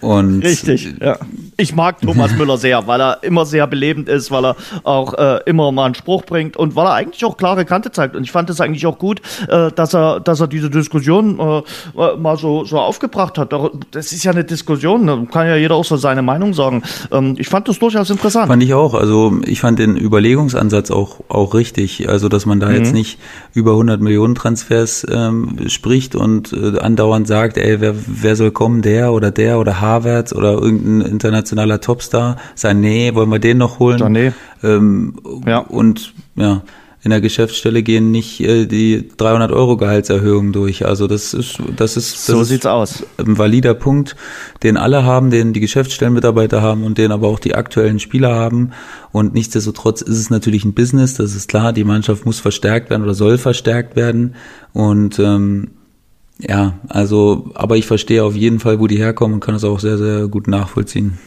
Und Richtig, ja. Ich mag Thomas Müller sehr, weil er immer sehr belebend ist, weil er auch äh, immer mal einen Spruch bringt und weil er eigentlich auch klare Kante zeigt. Und ich fand es eigentlich auch gut, äh, dass er, dass er diese Diskussion äh, mal so, so aufgebracht hat. Das ist ja eine Diskussion, da kann ja jeder auch so seine Meinung sagen. Ähm, ich fand das durchaus interessant. Fand ich auch. Also ich fand den Überlegungsansatz auch, auch richtig. Also dass man da mhm. jetzt nicht über 100 Millionen Transfers ähm, spricht und äh, andauernd sagt, ey, wer, wer soll kommen, der oder der oder H Havertz oder irgendein internationaler Topstar. Sané, wollen wir den noch holen? Sané. Ähm, ja. Und ja, in der Geschäftsstelle gehen nicht äh, die 300 Euro Gehaltserhöhung durch. Also das ist, das ist, das so ist sieht's aus. Ein valider Punkt, den alle haben, den die Geschäftsstellenmitarbeiter haben und den aber auch die aktuellen Spieler haben. Und nichtsdestotrotz ist es natürlich ein Business. Das ist klar. Die Mannschaft muss verstärkt werden oder soll verstärkt werden. Und ähm, ja, also, aber ich verstehe auf jeden Fall, wo die herkommen und kann es auch sehr, sehr gut nachvollziehen.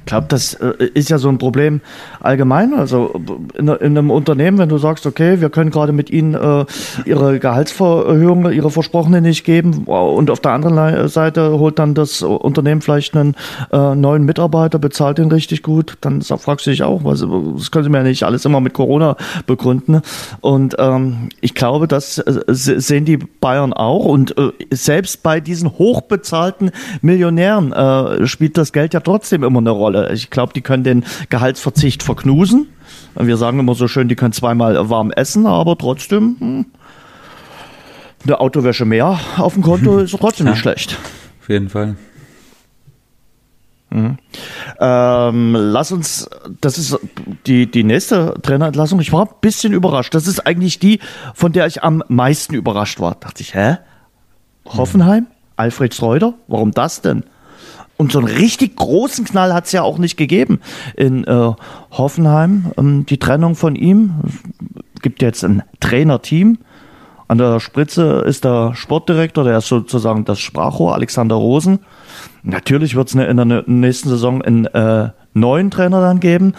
Ich glaube, das äh, ist ja so ein Problem allgemein. Also in, in, einem Unternehmen, wenn du sagst, okay, wir können gerade mit ihnen äh, ihre Gehaltserhöhung, ihre versprochene nicht geben und auf der anderen Seite holt dann das Unternehmen vielleicht einen äh, neuen Mitarbeiter, bezahlt den richtig gut, dann fragst du dich auch, was, das können sie mir ja nicht alles immer mit Corona begründen. Und ähm, ich glaube, das äh, sehen die Bayern auch. Und äh, selbst bei diesen hochbezahlten Millionären äh, spielt das Geld ja trotzdem immer eine Rolle. Rolle. Ich glaube, die können den Gehaltsverzicht verknusen. Wir sagen immer so schön, die können zweimal warm essen, aber trotzdem hm, eine Autowäsche mehr auf dem Konto ist trotzdem ja, nicht schlecht. Auf jeden Fall. Mhm. Ähm, lass uns, das ist die, die nächste Trainerentlassung. Ich war ein bisschen überrascht. Das ist eigentlich die, von der ich am meisten überrascht war. Dachte ich, hä? Hoffenheim? Alfred Schreuder? Warum das denn? Und so einen richtig großen Knall hat es ja auch nicht gegeben in äh, Hoffenheim. Ähm, die Trennung von ihm. Es gibt jetzt ein Trainerteam. An der Spritze ist der Sportdirektor, der ist sozusagen das Sprachrohr, Alexander Rosen. Natürlich wird es in der nächsten Saison einen äh, neuen Trainer dann geben.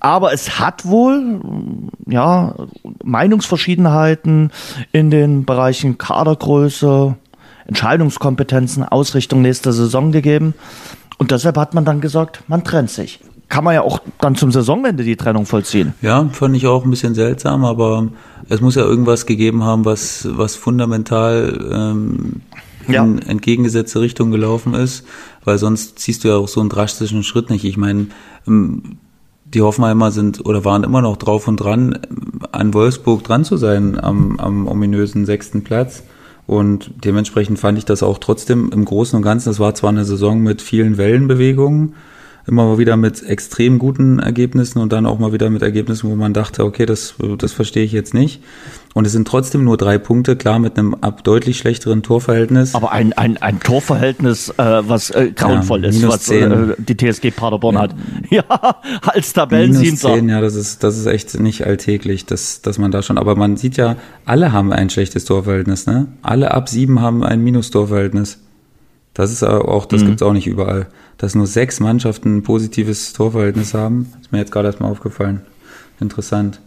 Aber es hat wohl ja Meinungsverschiedenheiten in den Bereichen Kadergröße, Entscheidungskompetenzen, Ausrichtung nächster Saison gegeben. Und deshalb hat man dann gesagt, man trennt sich. Kann man ja auch dann zum Saisonende die Trennung vollziehen. Ja, fand ich auch ein bisschen seltsam, aber es muss ja irgendwas gegeben haben, was, was fundamental ähm, in ja. entgegengesetzte Richtung gelaufen ist, weil sonst ziehst du ja auch so einen drastischen Schritt nicht. Ich meine, ähm, die Hoffenheimer sind oder waren immer noch drauf und dran, an Wolfsburg dran zu sein am, am ominösen sechsten Platz. Und dementsprechend fand ich das auch trotzdem im Großen und Ganzen, es war zwar eine Saison mit vielen Wellenbewegungen, immer mal wieder mit extrem guten Ergebnissen und dann auch mal wieder mit Ergebnissen, wo man dachte, okay, das, das verstehe ich jetzt nicht. Und es sind trotzdem nur drei Punkte, klar mit einem ab deutlich schlechteren Torverhältnis. Aber ein, ein, ein Torverhältnis, äh, was äh, grauenvoll ja, ist, was äh, die TSG Paderborn ja. hat. Ja, als Tabellensiebter. Minus 10, ja, das ist, das ist echt nicht alltäglich, dass, dass man da schon, aber man sieht ja, alle haben ein schlechtes Torverhältnis, ne? Alle ab sieben haben ein Minustorverhältnis. Das ist auch, das mhm. gibt's auch nicht überall. Dass nur sechs Mannschaften ein positives Torverhältnis haben, ist mir jetzt gerade erstmal aufgefallen. Interessant.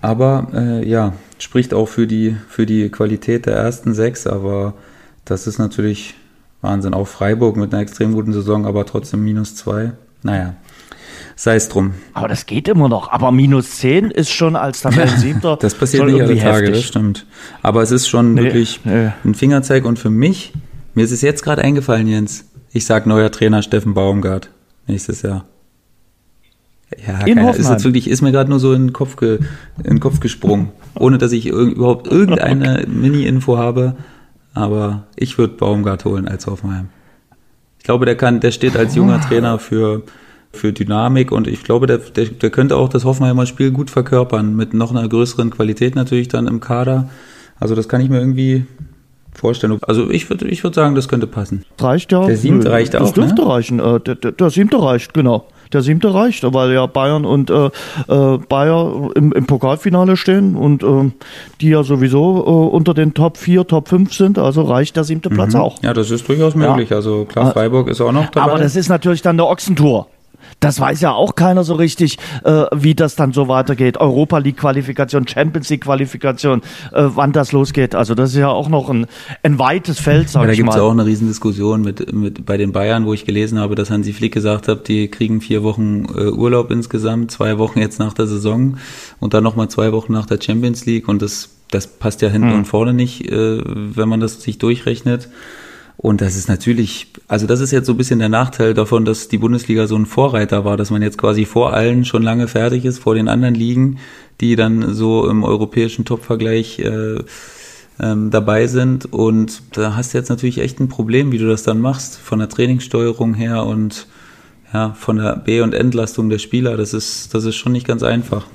Aber äh, ja, spricht auch für die, für die Qualität der ersten sechs, aber das ist natürlich Wahnsinn. Auch Freiburg mit einer extrem guten Saison, aber trotzdem minus zwei. Naja, sei es drum. Aber das geht immer noch. Aber minus zehn ist schon als Tabellensiebter. das passiert nicht alle Tage, heftig. das stimmt. Aber es ist schon nee, wirklich nee. ein Fingerzeig und für mich, mir ist es jetzt gerade eingefallen, Jens. Ich sag neuer Trainer Steffen Baumgart nächstes Jahr. Ja, in keine, ist jetzt wirklich, ist mir gerade nur so in den Kopf, ge, in den Kopf gesprungen, ohne dass ich irg überhaupt irgendeine okay. Mini-Info habe. Aber ich würde Baumgart holen als Hoffenheim. Ich glaube, der kann, der steht als junger Trainer für, für Dynamik und ich glaube, der, der, der könnte auch das Hoffenheimer Spiel gut verkörpern, mit noch einer größeren Qualität natürlich dann im Kader. Also das kann ich mir irgendwie vorstellen. Also ich würde ich würde sagen, das könnte passen. Reicht ja. Der siebte reicht das auch. Das dürfte ne? reichen. Äh, der, der, der siebte reicht, genau der siebte reicht, weil ja Bayern und äh, äh, Bayer im, im Pokalfinale stehen und äh, die ja sowieso äh, unter den Top 4, Top 5 sind, also reicht der siebte mhm. Platz auch. Ja, das ist durchaus möglich. Ja. Also klar, Freiburg ist auch noch dabei. Aber das ist natürlich dann der Ochsentour. Das weiß ja auch keiner so richtig, äh, wie das dann so weitergeht. Europa League Qualifikation, Champions League Qualifikation, äh, wann das losgeht. Also das ist ja auch noch ein, ein weites Feld, sag ja, ich mal. Da gibt es auch eine Riesendiskussion mit, mit bei den Bayern, wo ich gelesen habe, dass Hansi Flick gesagt hat, die kriegen vier Wochen äh, Urlaub insgesamt, zwei Wochen jetzt nach der Saison und dann nochmal zwei Wochen nach der Champions League und das das passt ja hinten mhm. und vorne nicht, äh, wenn man das sich durchrechnet. Und das ist natürlich, also das ist jetzt so ein bisschen der Nachteil davon, dass die Bundesliga so ein Vorreiter war, dass man jetzt quasi vor allen schon lange fertig ist, vor den anderen Ligen, die dann so im europäischen Top-Vergleich äh, ähm, dabei sind. Und da hast du jetzt natürlich echt ein Problem, wie du das dann machst, von der Trainingssteuerung her und ja, von der B- und Entlastung der Spieler. Das ist, das ist schon nicht ganz einfach.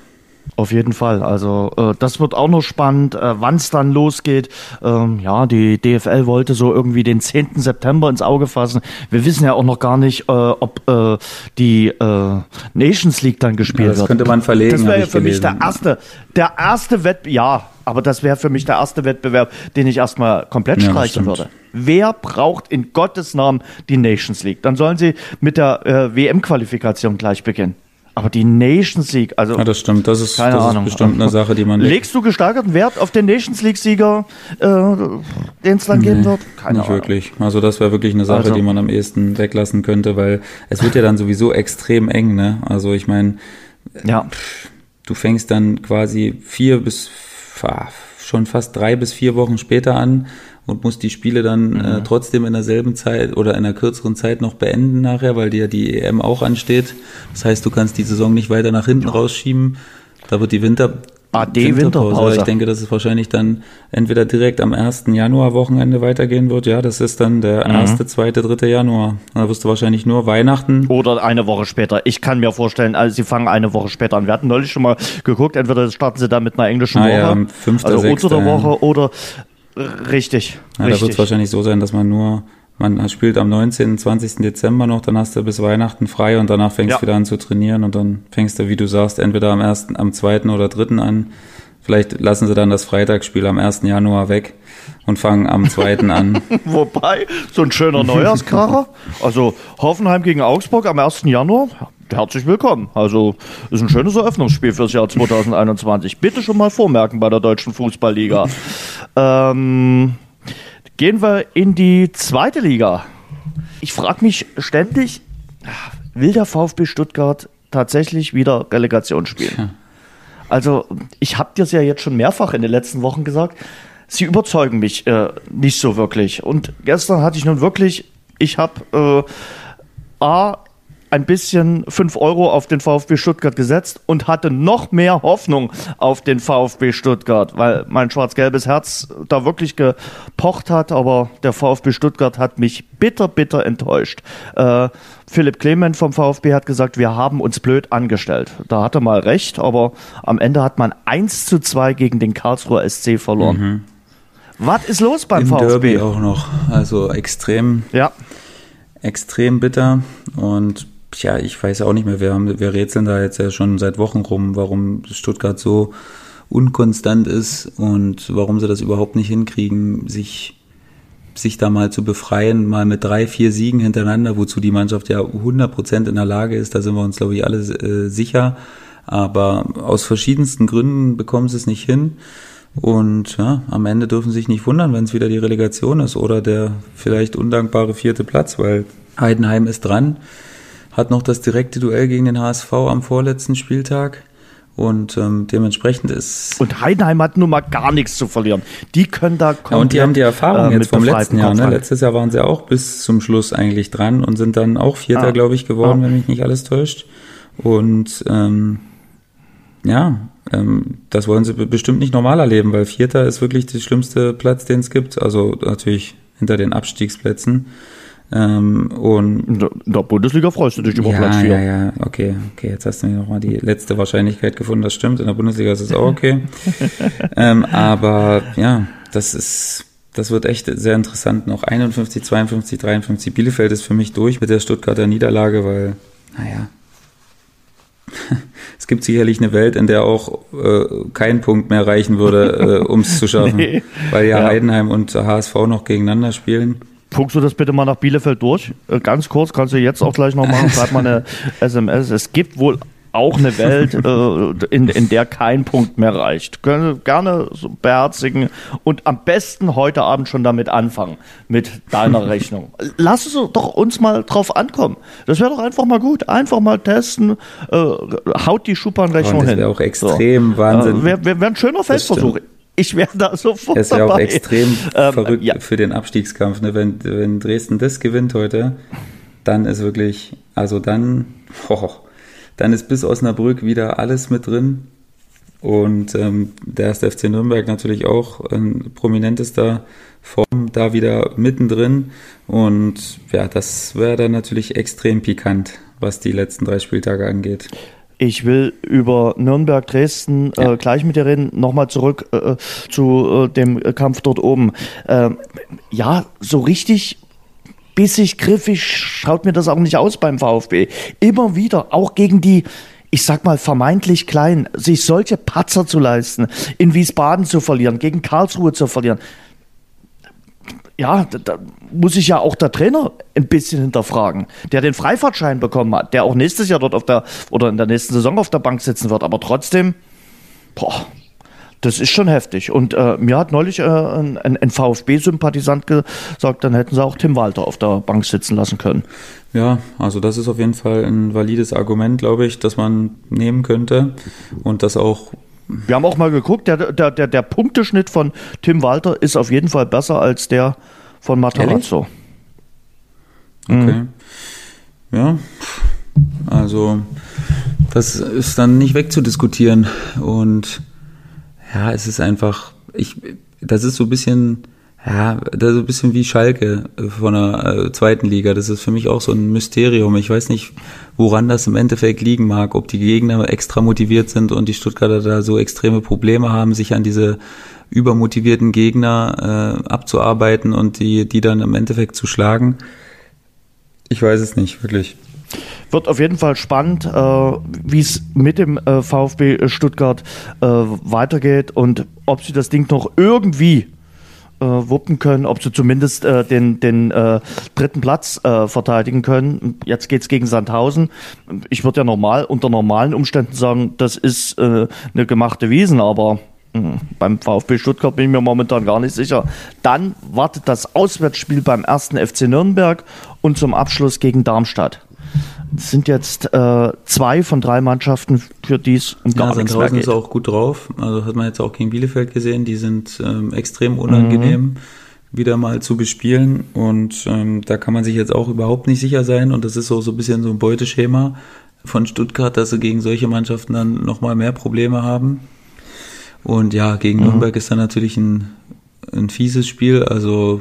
Auf jeden Fall. Also äh, das wird auch noch spannend, äh, wann es dann losgeht. Ähm, ja, die DFL wollte so irgendwie den 10. September ins Auge fassen. Wir wissen ja auch noch gar nicht, äh, ob äh, die äh, Nations League dann gespielt ja, das wird. Das könnte man verlegen. Das wäre ja für mich der erste, der erste Wettbewerb. Ja, aber das wäre für mich der erste Wettbewerb, den ich erstmal komplett ja, streichen würde. Wer braucht in Gottes Namen die Nations League? Dann sollen sie mit der äh, WM-Qualifikation gleich beginnen. Aber die Nations League, also. Ja, das stimmt. Das ist, keine das Ahnung. ist bestimmt eine Sache, die man. Legst du gesteigerten Wert auf den Nations League-Sieger, äh, den es dann nee, geben wird? Keine nicht Ahnung. wirklich. Also, das wäre wirklich eine Sache, also. die man am ehesten weglassen könnte, weil es wird ja dann sowieso extrem eng, ne? Also, ich meine, ja. du fängst dann quasi vier bis, schon fast drei bis vier Wochen später an und muss die Spiele dann äh, mhm. äh, trotzdem in derselben Zeit oder in einer kürzeren Zeit noch beenden nachher, weil dir die EM auch ansteht. Das heißt, du kannst die Saison nicht weiter nach hinten rausschieben. Da wird die Winter AD Winterpause. Ich denke, dass es wahrscheinlich dann entweder direkt am 1. Januar Wochenende weitergehen wird. Ja, das ist dann der mhm. 1., 2., 3. Januar. Da wirst du wahrscheinlich nur Weihnachten. Oder eine Woche später. Ich kann mir vorstellen, also sie fangen eine Woche später an. Wir hatten neulich schon mal geguckt, entweder starten sie da mit einer englischen ah, Woche, ja, 5. also 6. unter der Woche, oder Richtig. Ja, richtig. Da wird es wahrscheinlich so sein, dass man nur man spielt am 19., 20. Dezember noch, dann hast du bis Weihnachten frei und danach fängst du ja. wieder an zu trainieren und dann fängst du, wie du sagst, entweder am ersten, am zweiten oder dritten an. Vielleicht lassen sie dann das Freitagsspiel am 1. Januar weg und fangen am 2. an. Wobei, so ein schöner Neujahrskracher. Also Hoffenheim gegen Augsburg am 1. Januar. Herzlich willkommen. Also ist ein schönes Eröffnungsspiel fürs Jahr 2021. Bitte schon mal vormerken bei der Deutschen Fußballliga. ähm, Gehen wir in die zweite Liga. Ich frage mich ständig, will der VfB Stuttgart tatsächlich wieder Relegation spielen? Ja. Also, ich habe dir es ja jetzt schon mehrfach in den letzten Wochen gesagt, sie überzeugen mich äh, nicht so wirklich. Und gestern hatte ich nun wirklich, ich habe äh, A, ein bisschen 5 Euro auf den VfB Stuttgart gesetzt und hatte noch mehr Hoffnung auf den VfB Stuttgart, weil mein schwarz-gelbes Herz da wirklich gepocht hat, aber der VfB Stuttgart hat mich bitter, bitter enttäuscht. Äh, Philipp Clement vom VfB hat gesagt, wir haben uns blöd angestellt. Da hatte mal recht, aber am Ende hat man 1 zu 2 gegen den Karlsruher SC verloren. Mhm. Was ist los beim Im VfB? Derby auch noch. Also extrem. Ja. Extrem bitter und Tja, ich weiß auch nicht mehr, wir, haben, wir rätseln da jetzt ja schon seit Wochen rum, warum Stuttgart so unkonstant ist und warum sie das überhaupt nicht hinkriegen, sich, sich da mal zu befreien, mal mit drei, vier Siegen hintereinander, wozu die Mannschaft ja 100% in der Lage ist, da sind wir uns, glaube ich, alle äh, sicher. Aber aus verschiedensten Gründen bekommen sie es nicht hin. Und ja, am Ende dürfen sie sich nicht wundern, wenn es wieder die Relegation ist oder der vielleicht undankbare vierte Platz, weil Heidenheim ist dran hat noch das direkte Duell gegen den HSV am vorletzten Spieltag. Und ähm, dementsprechend ist. Und Heidenheim hat nun mal gar nichts zu verlieren. Die können da kommen. Ja, und die haben die Erfahrung äh, jetzt vom letzten Jahr. Ne? Letztes Jahr waren sie auch bis zum Schluss eigentlich dran und sind dann auch Vierter, ah. glaube ich, geworden, ah. wenn mich nicht alles täuscht. Und ähm, ja, ähm, das wollen sie bestimmt nicht normal erleben, weil Vierter ist wirklich der schlimmste Platz, den es gibt. Also natürlich hinter den Abstiegsplätzen. Ähm, und in der Bundesliga freust du dich über ja, Platz 4. Ja, ja, okay, okay. Jetzt hast du mir nochmal die letzte Wahrscheinlichkeit gefunden, das stimmt. In der Bundesliga ist es auch okay. ähm, aber ja, das ist, das wird echt sehr interessant. Noch 51, 52, 53. Bielefeld ist für mich durch mit der Stuttgarter Niederlage, weil, naja, es gibt sicherlich eine Welt, in der auch äh, kein Punkt mehr reichen würde, äh, um es zu schaffen. nee. Weil ja, ja Heidenheim und HSV noch gegeneinander spielen. Guckst du das bitte mal nach Bielefeld durch? Äh, ganz kurz, kannst du jetzt auch gleich noch machen, schreib mal eine SMS. Es gibt wohl auch eine Welt, äh, in, in der kein Punkt mehr reicht. Können gerne so beherzigen und am besten heute Abend schon damit anfangen, mit deiner Rechnung. Lass es doch uns mal drauf ankommen. Das wäre doch einfach mal gut. Einfach mal testen, äh, haut die Schubernrechnung hin. Das wäre auch extrem so. Wahnsinn. Äh, Wäre wär, wär ein schöner Feldversuch ich wäre da sofort Es wäre auch extrem ähm, verrückt ja. für den Abstiegskampf. Ne? Wenn, wenn Dresden das gewinnt heute, dann ist wirklich, also dann, oh, dann ist bis Osnabrück wieder alles mit drin. Und ähm, der erste FC Nürnberg natürlich auch ein prominentester Form da wieder mittendrin. Und ja, das wäre dann natürlich extrem pikant, was die letzten drei Spieltage angeht. Ich will über Nürnberg, Dresden äh, ja. äh, gleich mit dir reden. Nochmal zurück äh, zu äh, dem Kampf dort oben. Ähm, ja, so richtig bissig, griffig schaut mir das auch nicht aus beim VfB. Immer wieder, auch gegen die ich sag mal, vermeintlich klein, sich solche Patzer zu leisten, in Wiesbaden zu verlieren, gegen Karlsruhe zu verlieren ja, da, da, muss ich ja auch der Trainer ein bisschen hinterfragen, der den Freifahrtschein bekommen hat, der auch nächstes Jahr dort auf der oder in der nächsten Saison auf der Bank sitzen wird, aber trotzdem, boah, das ist schon heftig. Und äh, mir hat neulich äh, ein, ein VfB-Sympathisant gesagt, dann hätten sie auch Tim Walter auf der Bank sitzen lassen können. Ja, also das ist auf jeden Fall ein valides Argument, glaube ich, das man nehmen könnte und das auch wir haben auch mal geguckt, der, der, der, der Punkteschnitt von Tim Walter ist auf jeden Fall besser als der von Matarazzo. Okay. Mhm. Ja, also das ist dann nicht wegzudiskutieren. Und ja, es ist einfach, ich, das ist so ein bisschen ja, das ist ein bisschen wie Schalke von der äh, zweiten Liga. Das ist für mich auch so ein Mysterium. Ich weiß nicht, woran das im Endeffekt liegen mag, ob die Gegner extra motiviert sind und die Stuttgarter da so extreme Probleme haben, sich an diese übermotivierten Gegner äh, abzuarbeiten und die, die dann im Endeffekt zu schlagen. Ich weiß es nicht, wirklich. Wird auf jeden Fall spannend, äh, wie es mit dem äh, VfB Stuttgart äh, weitergeht und ob sie das Ding noch irgendwie äh, wuppen können, ob sie zumindest äh, den, den äh, dritten Platz äh, verteidigen können. Jetzt geht's gegen Sandhausen. Ich würde ja normal unter normalen Umständen sagen, das ist äh, eine gemachte Wiesen, aber mh, beim VfB Stuttgart bin ich mir momentan gar nicht sicher. Dann wartet das Auswärtsspiel beim ersten FC Nürnberg und zum Abschluss gegen Darmstadt. Sind jetzt äh, zwei von drei Mannschaften, für die es um gar ja, nichts mehr geht. ist auch gut drauf. Also hat man jetzt auch gegen Bielefeld gesehen. Die sind ähm, extrem unangenehm wieder mal zu bespielen. Und ähm, da kann man sich jetzt auch überhaupt nicht sicher sein. Und das ist auch so ein bisschen so ein Beuteschema von Stuttgart, dass sie gegen solche Mannschaften dann nochmal mehr Probleme haben. Und ja, gegen Nürnberg ist dann natürlich ein, ein fieses Spiel. Also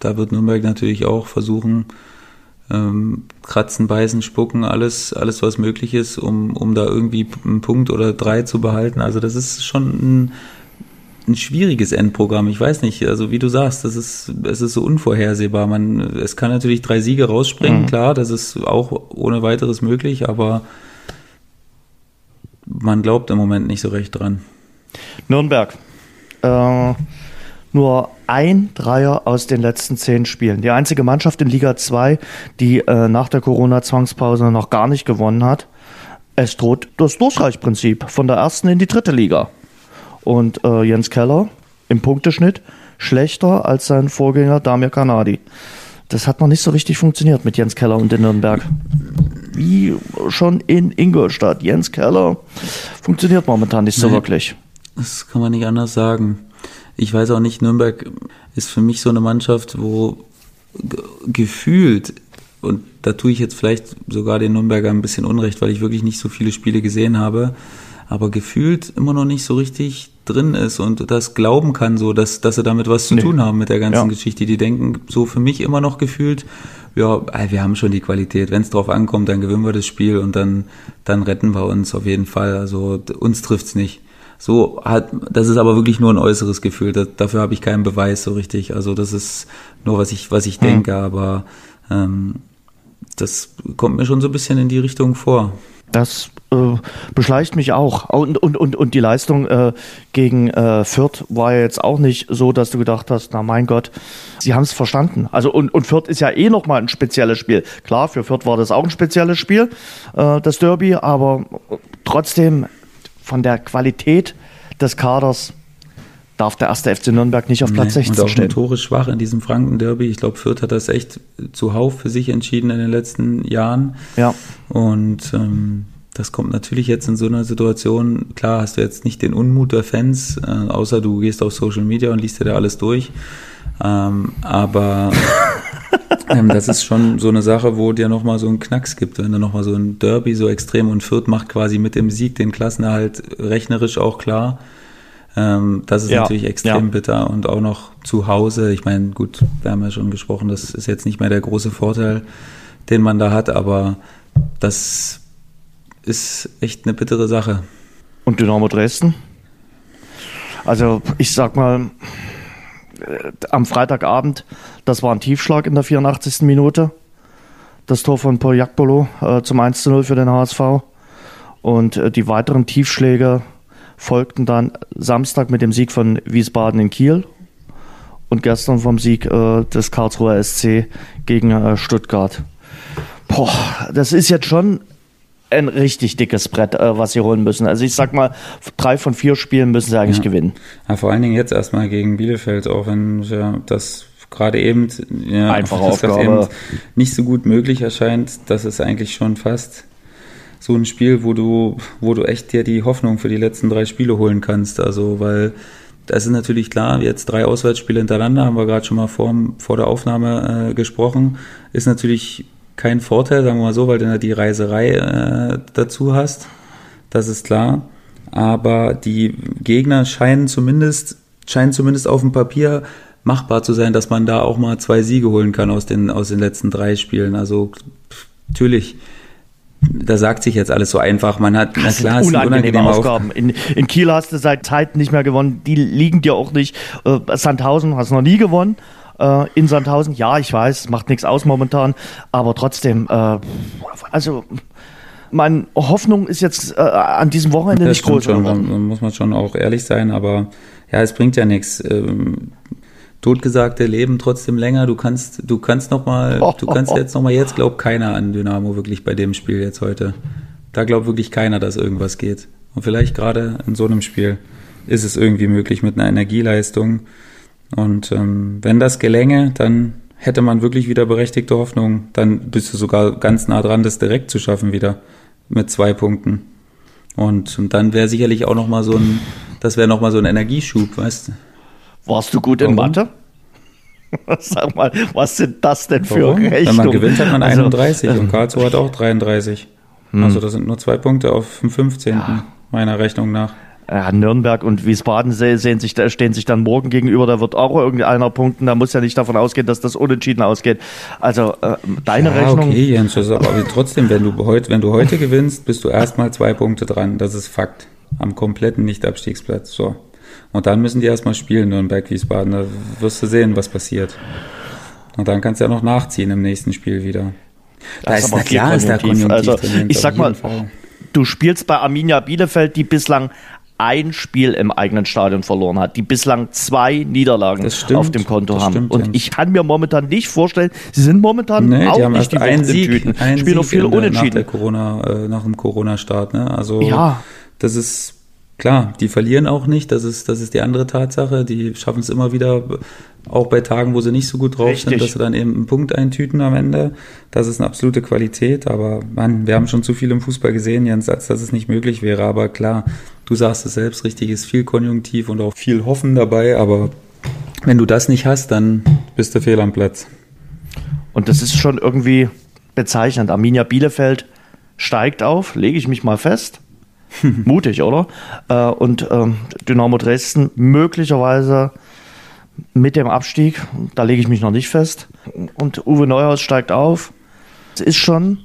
da wird Nürnberg natürlich auch versuchen, ähm, kratzen, beißen, spucken, alles, alles was möglich ist, um, um da irgendwie einen Punkt oder drei zu behalten. Also das ist schon ein, ein schwieriges Endprogramm. Ich weiß nicht, also wie du sagst, das ist, es ist so unvorhersehbar. Man, es kann natürlich drei Siege rausspringen, Mhm. klar, das ist auch ohne weiteres möglich, aber man glaubt im Moment nicht so recht dran. Nürnberg. Äh, nur ein Dreier aus den letzten zehn Spielen. Die einzige Mannschaft in Liga 2, die äh, nach der Corona-Zwangspause noch gar nicht gewonnen hat. Es droht das Durchreichprinzip von der ersten in die dritte Liga. Und äh, Jens Keller im Punkteschnitt schlechter als sein Vorgänger Damir Kanadi. Das hat noch nicht so richtig funktioniert mit Jens Keller und in Nürnberg. Wie schon in Ingolstadt. Jens Keller funktioniert momentan nicht so Nee. wirklich. Das kann man nicht anders sagen. Ich weiß auch nicht, Nürnberg ist für mich so eine Mannschaft, wo ge- gefühlt, und da tue ich jetzt vielleicht sogar den Nürnberger ein bisschen Unrecht, weil ich wirklich nicht so viele Spiele gesehen habe, aber gefühlt immer noch nicht so richtig drin ist und das glauben kann, so dass, dass sie damit was zu Nee. tun haben mit der ganzen Ja. Geschichte. Die denken so für mich immer noch gefühlt, ja, wir haben schon die Qualität. Wenn es drauf ankommt, dann gewinnen wir das Spiel und dann, dann retten wir uns auf jeden Fall. Also uns trifft's nicht. So hat, das ist aber wirklich nur ein äußeres Gefühl. Da, dafür habe ich keinen Beweis so richtig. Also das ist nur was ich, was ich Hm. denke, aber ähm, das kommt mir schon so ein bisschen in die Richtung vor. Das äh, beschleicht mich auch. Und, und, und, und die Leistung äh, gegen äh, Fürth war ja jetzt auch nicht so, dass du gedacht hast, na mein Gott, sie haben es verstanden. Also und, und Fürth ist ja eh nochmal ein spezielles Spiel. Klar, für Fürth war das auch ein spezielles Spiel, äh, das Derby, aber trotzdem von der Qualität des Kaders darf der erste FC Nürnberg nicht auf Platz Nee, 16 und auch stehen. notorisch schwach in diesem Franken-Derby. Ich glaube, Fürth hat das echt zuhauf für sich entschieden in den letzten Jahren. Ja. Und ähm, das kommt natürlich jetzt in so einer Situation. Klar hast du jetzt nicht den Unmut der Fans, äh, außer du gehst auf Social Media und liest dir da alles durch. Ähm, aber ähm, das ist schon so eine Sache, wo dir nochmal so einen Knacks gibt, wenn du nochmal so ein Derby so extrem und Fürth macht quasi mit dem Sieg den Klassenerhalt rechnerisch auch klar. Ähm, das ist Ja, natürlich extrem ja. bitter und auch noch zu Hause. Ich meine, gut, wir haben ja schon gesprochen, das ist jetzt nicht mehr der große Vorteil, den man da hat, aber das ist echt eine bittere Sache. Und Dynamo Dresden? Also ich sag mal, am Freitagabend, das war ein Tiefschlag in der 84. Minute. Das Tor von Paul äh, zum 1 zu 0 für den HSV. Und äh, die weiteren Tiefschläge folgten dann Samstag mit dem Sieg von Wiesbaden in Kiel und gestern vom Sieg äh, des Karlsruher SC gegen äh, Stuttgart. Boah, das ist jetzt schon ein richtig dickes Brett, äh, was sie holen müssen. Also ich sag mal, drei von vier Spielen müssen sie eigentlich Ja. gewinnen. Ja, vor allen Dingen jetzt erstmal gegen Bielefeld, auch wenn ja, das gerade eben, ja, Einfache das eben nicht so gut möglich erscheint, das ist eigentlich schon fast so ein Spiel, wo du, wo du echt dir die Hoffnung für die letzten drei Spiele holen kannst. Also, weil das ist natürlich klar, jetzt drei Auswärtsspiele hintereinander, haben wir gerade schon mal vor, vor der Aufnahme äh, gesprochen, ist natürlich kein Vorteil, sagen wir mal so, weil du dann die Reiserei äh, dazu hast. Das ist klar. Aber die Gegner scheinen zumindest, scheinen zumindest auf dem Papier machbar zu sein, dass man da auch mal zwei Siege holen kann aus den, aus den letzten drei Spielen. Also natürlich da sagt sich jetzt alles so einfach. Man hat, das na klar, sind unangenehme, unangenehme Aufgaben. In, in, Kiel hast du seit Zeit nicht mehr gewonnen. Die liegen dir auch nicht. Äh, Sandhausen hast du noch nie gewonnen. Äh, in Sandhausen, ja, ich weiß, macht nichts aus momentan, aber trotzdem, äh, also meine Hoffnung ist jetzt äh, an diesem Wochenende das nicht groß. Schon, man, muss man schon auch ehrlich sein, aber ja, es bringt ja nichts. Ähm, Totgesagte leben trotzdem länger. Du kannst, du kannst noch mal, oh, du kannst oh, jetzt noch mal jetzt glaubt keiner an Dynamo wirklich bei dem Spiel jetzt heute. Da glaubt wirklich keiner, dass irgendwas geht. Und vielleicht gerade in so einem Spiel ist es irgendwie möglich mit einer Energieleistung. Und ähm, wenn das gelänge, dann hätte man wirklich wieder berechtigte Hoffnung. Dann bist du sogar ganz nah dran, das direkt zu schaffen wieder mit zwei Punkten. Und, und dann wäre sicherlich auch noch mal so ein, das wäre noch mal so ein Energieschub, weißt du? Warst du gut Warum? in Mathe? Sag mal, was sind das denn für Warum? Rechnungen? Wenn man gewinnt, hat man 31 also, und Karlsruhe hat auch 33. Hm. Also das sind nur zwei Punkte auf dem 15. Ja. meiner Rechnung nach. Ja, Nürnberg und Wiesbaden sehen sich, stehen sich dann morgen gegenüber, da wird auch irgendeiner punkten, da muss ja nicht davon ausgehen, dass das unentschieden ausgeht. Also äh, deine ja, Rechnung. Okay, Jens, aber trotzdem, wenn du heute, wenn du heute gewinnst, bist du erstmal zwei Punkte dran. Das ist Fakt. Am kompletten Nicht-Abstiegsplatz. So. Und dann müssen die erstmal spielen, Nürnberg, Wiesbaden. Da wirst du sehen, was passiert. Und dann kannst du ja noch nachziehen im nächsten Spiel wieder. Da das ist, aber klar, ist der Konjunktiv also, Ich sag mal, Fall. du spielst bei Arminia Bielefeld, die bislang ein Spiel im eigenen Stadion verloren hat, die bislang zwei Niederlagen stimmt, auf dem Konto haben. Stimmt, und ich kann mir momentan nicht vorstellen, sie sind momentan nee, auch die nicht die einen Sieg, Tüten. Einen spielen noch viele Unentschieden. Nach, der Corona, äh, nach dem Corona-Start. Ne? Also ja. das ist Klar, die verlieren auch nicht, das ist, das ist die andere Tatsache. Die schaffen es immer wieder, auch bei Tagen, wo sie nicht so gut drauf Richtig. sind, dass sie dann eben einen Punkt eintüten am Ende. Das ist eine absolute Qualität, aber man, wir haben schon zu viel im Fußball gesehen, Jens, als dass es nicht möglich wäre. Aber klar, du sagst es selbst richtig, ist viel Konjunktiv und auch viel Hoffen dabei, aber wenn du das nicht hast, dann bist du fehl am Platz. Und das ist schon irgendwie bezeichnend. Arminia Bielefeld steigt auf, lege ich mich mal fest. Mutig, oder? Äh, und ähm, Dynamo Dresden möglicherweise mit dem Abstieg, da lege ich mich noch nicht fest. Und Uwe Neuhaus steigt auf. Das ist schon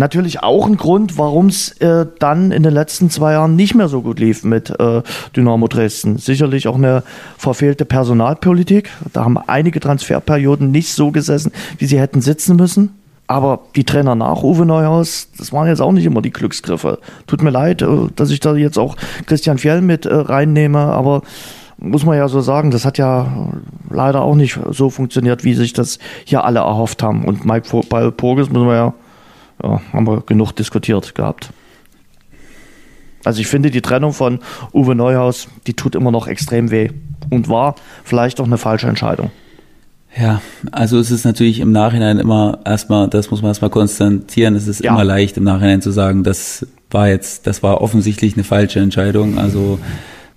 natürlich auch ein Grund, warum es äh, dann in den letzten zwei Jahren nicht mehr so gut lief mit äh, Dynamo Dresden. Sicherlich auch eine verfehlte Personalpolitik. Da haben einige Transferperioden nicht so gesessen, wie sie hätten sitzen müssen. Aber die Trainer nach Uwe Neuhaus, das waren jetzt auch nicht immer die Glücksgriffe. Tut mir leid, äh, dass ich da jetzt auch Christian Fjell mit äh, reinnehme, aber muss man ja so sagen, das hat ja leider auch nicht so funktioniert, wie sich das hier alle erhofft haben. Und Mike Porges müssen wir ja, ja, haben wir genug diskutiert gehabt. Also ich finde die Trennung von Uwe Neuhaus, die tut immer noch extrem weh und war vielleicht auch eine falsche Entscheidung. Ja, also es ist natürlich im Nachhinein immer erstmal, das muss man erstmal konstatieren, es ist ja. immer leicht im Nachhinein zu sagen, das war jetzt, das war offensichtlich eine falsche Entscheidung. Also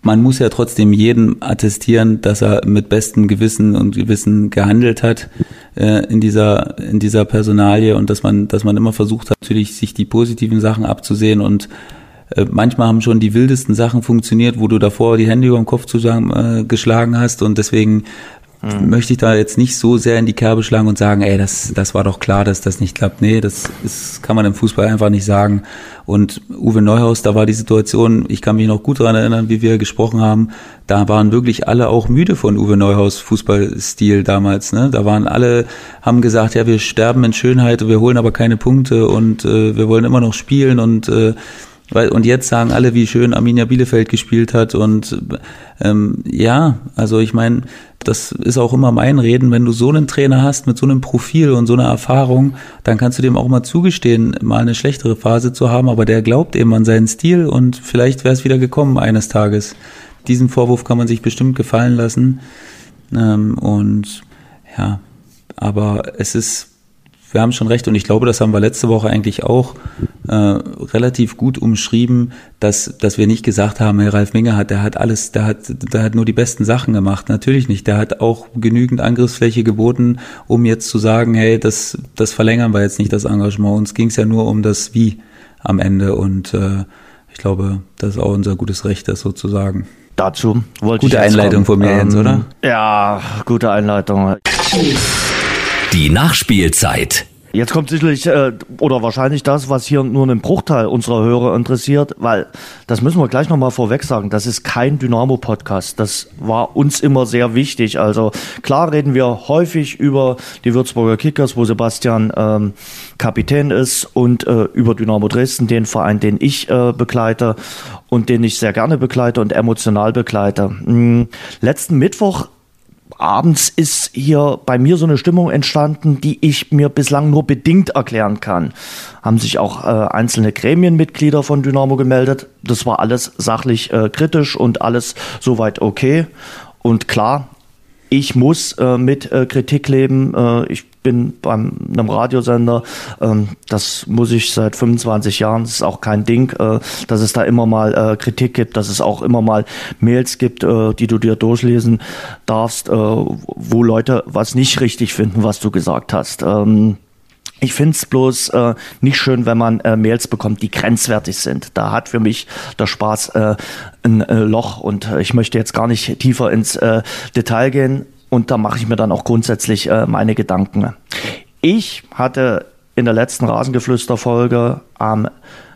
man muss ja trotzdem jedem attestieren, dass er mit bestem Gewissen und Gewissen gehandelt hat äh, in dieser in dieser Personalie und dass man dass man immer versucht hat, natürlich sich die positiven Sachen abzusehen und äh, manchmal haben schon die wildesten Sachen funktioniert, wo du davor die Hände über dem Kopf zusammen äh, geschlagen hast und deswegen mhm. möchte ich da jetzt nicht so sehr in die Kerbe schlagen und sagen, ey, das, das war doch klar, dass das nicht klappt. Nee, das ist, kann man im Fußball einfach nicht sagen. Und Uwe Neuhaus, da war die Situation, ich kann mich noch gut daran erinnern, wie wir gesprochen haben, da waren wirklich alle auch müde von Uwe Neuhaus Fußballstil damals. Ne? Da waren alle, haben gesagt, ja, wir sterben in Schönheit, wir holen aber keine Punkte und äh, wir wollen immer noch spielen und äh, und jetzt sagen alle, wie schön Arminia Bielefeld gespielt hat. Und ähm, ja, also ich meine, das ist auch immer mein Reden, wenn du so einen Trainer hast mit so einem Profil und so einer Erfahrung, dann kannst du dem auch mal zugestehen, mal eine schlechtere Phase zu haben, aber der glaubt eben an seinen Stil und vielleicht wäre es wieder gekommen eines Tages. Diesen Vorwurf kann man sich bestimmt gefallen lassen. Ähm, und ja, aber es ist wir haben schon recht und ich glaube, das haben wir letzte Woche eigentlich auch äh, relativ gut umschrieben, dass, dass wir nicht gesagt haben, Herr Ralf Minger hat, der hat alles, der hat, der hat nur die besten Sachen gemacht. Natürlich nicht. Der hat auch genügend Angriffsfläche geboten, um jetzt zu sagen, hey, das, das verlängern wir jetzt nicht, das Engagement. Uns ging es ja nur um das Wie am Ende und äh, ich glaube, das ist auch unser gutes Recht, das sozusagen. Dazu wollte Gute ich Einleitung kommen. von mir, ähm, Jens, oder? Ja, gute Einleitung. Die Nachspielzeit. Jetzt kommt sicherlich äh, oder wahrscheinlich das, was hier nur einen Bruchteil unserer Hörer interessiert, weil das müssen wir gleich nochmal vorweg sagen, das ist kein Dynamo-Podcast. Das war uns immer sehr wichtig. Also klar reden wir häufig über die Würzburger Kickers, wo Sebastian ähm, Kapitän ist und äh, über Dynamo Dresden, den Verein, den ich äh, begleite und den ich sehr gerne begleite und emotional begleite. Hm, letzten Mittwoch abends ist hier bei mir so eine Stimmung entstanden, die ich mir bislang nur bedingt erklären kann. Haben sich auch äh, einzelne Gremienmitglieder von Dynamo gemeldet. Das war alles sachlich äh, kritisch und alles soweit okay. Und klar, ich muss äh, mit äh, Kritik leben. Äh, ich bin beim einem Radiosender, ähm, das muss ich seit 25 Jahren, das ist auch kein Ding, äh, dass es da immer mal äh, Kritik gibt, dass es auch immer mal Mails gibt, äh, die du dir durchlesen darfst, äh, wo Leute was nicht richtig finden, was du gesagt hast. Ähm, ich finde es bloß äh, nicht schön, wenn man äh, Mails bekommt, die grenzwertig sind. Da hat für mich der Spaß äh, ein äh, Loch und äh, ich möchte jetzt gar nicht tiefer ins Detail gehen. Und da mache ich mir dann auch grundsätzlich äh, meine Gedanken. Ich hatte in der letzten Rasengeflüster-Folge am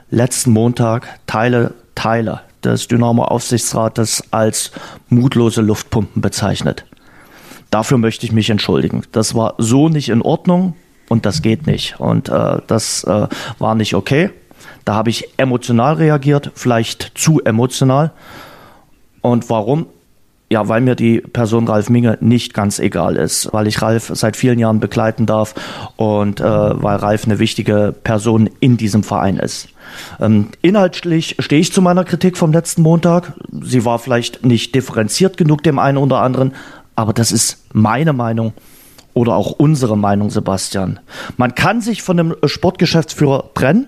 letzten Montag Teile, Teile des Dynamo-Aufsichtsrates als mutlose Luftpumpen bezeichnet. Dafür möchte ich mich entschuldigen. Das war so nicht in Ordnung und das geht nicht. Und äh, das äh, war nicht okay. Da habe ich emotional reagiert, vielleicht zu emotional. Und warum? Ja, weil mir die Person Ralf Minge nicht ganz egal ist, weil ich Ralf seit vielen Jahren begleiten darf und äh, weil Ralf eine wichtige Person in diesem Verein ist. Ähm, inhaltlich stehe ich zu meiner Kritik vom letzten Montag. Sie war vielleicht nicht differenziert genug dem einen oder anderen, aber das ist meine Meinung oder auch unsere Meinung, Sebastian. Man kann sich von einem Sportgeschäftsführer trennen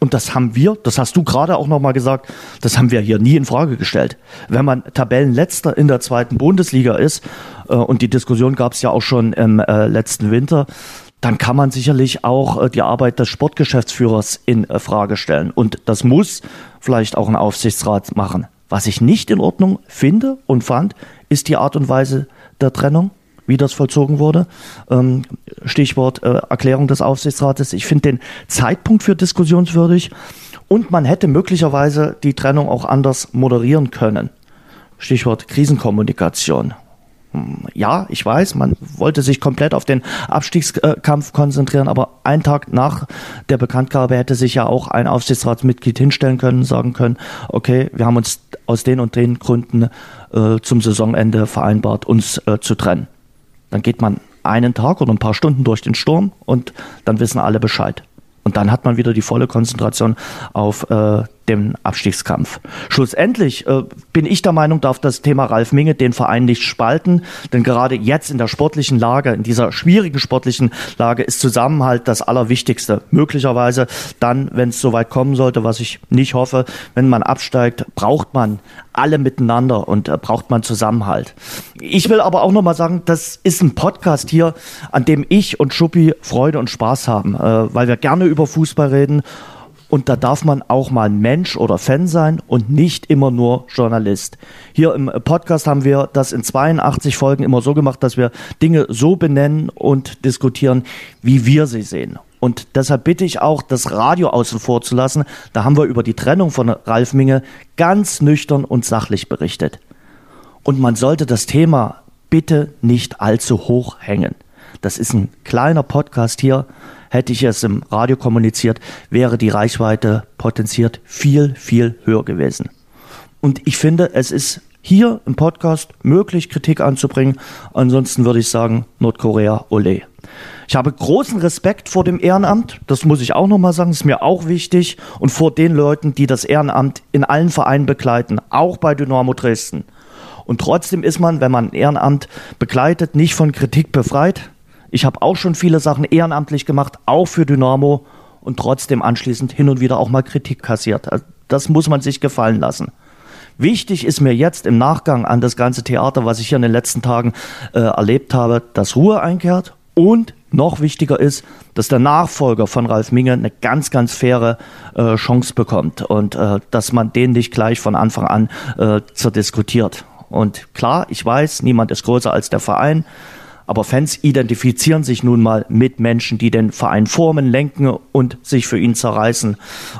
und das haben wir, das hast du gerade auch nochmal gesagt, das haben wir hier nie in Frage gestellt. Wenn man Tabellenletzter in der zweiten Bundesliga ist, äh, und die Diskussion gab es ja auch schon im äh, letzten Winter, dann kann man sicherlich auch äh, die Arbeit des Sportgeschäftsführers in äh, Frage stellen. Und das muss vielleicht auch ein Aufsichtsrat machen. Was ich nicht in Ordnung finde und fand, ist die Art und Weise der Trennung wie das vollzogen wurde. Ähm, Stichwort äh, Erklärung des Aufsichtsrates. Ich finde den Zeitpunkt für diskussionswürdig und man hätte möglicherweise die Trennung auch anders moderieren können. Stichwort Krisenkommunikation. Hm, ja, ich weiß, man wollte sich komplett auf den Abstiegskampf konzentrieren, aber einen Tag nach der Bekanntgabe hätte sich ja auch ein Aufsichtsratsmitglied hinstellen können, sagen können, okay, wir haben uns aus den und den Gründen äh, zum Saisonende vereinbart, uns äh, zu trennen. Dann geht man einen Tag oder ein paar Stunden durch den Sturm und dann wissen alle Bescheid. Und dann hat man wieder die volle Konzentration auf äh, den Abstiegskampf. Schlussendlich äh, bin ich der Meinung, darf das Thema Ralf Minge den Verein nicht spalten, denn gerade jetzt in der sportlichen Lage, in dieser schwierigen sportlichen Lage, ist Zusammenhalt das Allerwichtigste. Möglicherweise dann, wenn es soweit kommen sollte, was ich nicht hoffe, wenn man absteigt, braucht man alle miteinander und äh, braucht man Zusammenhalt. Ich will aber auch nochmal sagen, das ist ein Podcast hier, an dem ich und Schuppi Freude und Spaß haben, äh, weil wir gerne über Fußball reden und da darf man auch mal Mensch oder Fan sein und nicht immer nur Journalist. Hier im Podcast haben wir das in 82 Folgen immer so gemacht, dass wir Dinge so benennen und diskutieren, wie wir sie sehen. Und deshalb bitte ich auch, das Radio außen vor zu lassen. Da haben wir über die Trennung von Ralf Minge ganz nüchtern und sachlich berichtet. Und man sollte das Thema bitte nicht allzu hoch hängen. Das ist ein kleiner Podcast hier Hätte ich es im Radio kommuniziert, wäre die Reichweite potenziert viel, viel höher gewesen. Und ich finde, es ist hier im Podcast möglich, Kritik anzubringen. Ansonsten würde ich sagen, Nordkorea, ole. Ich habe großen Respekt vor dem Ehrenamt, das muss ich auch nochmal sagen, ist mir auch wichtig, und vor den Leuten, die das Ehrenamt in allen Vereinen begleiten, auch bei Dynamo Dresden. Und trotzdem ist man, wenn man ein Ehrenamt begleitet, nicht von Kritik befreit. Ich habe auch schon viele Sachen ehrenamtlich gemacht, auch für Dynamo und trotzdem anschließend hin und wieder auch mal Kritik kassiert. Also das muss man sich gefallen lassen. Wichtig ist mir jetzt im Nachgang an das ganze Theater, was ich hier in den letzten Tagen äh, erlebt habe, dass Ruhe einkehrt und noch wichtiger ist, dass der Nachfolger von Ralf Minge eine ganz, ganz faire äh, Chance bekommt und äh, dass man den nicht gleich von Anfang an äh, zerdiskutiert. Und klar, ich weiß, niemand ist größer als der Verein. Aber Fans identifizieren sich nun mal mit Menschen, die den Verein formen, lenken und sich für ihn zerreißen.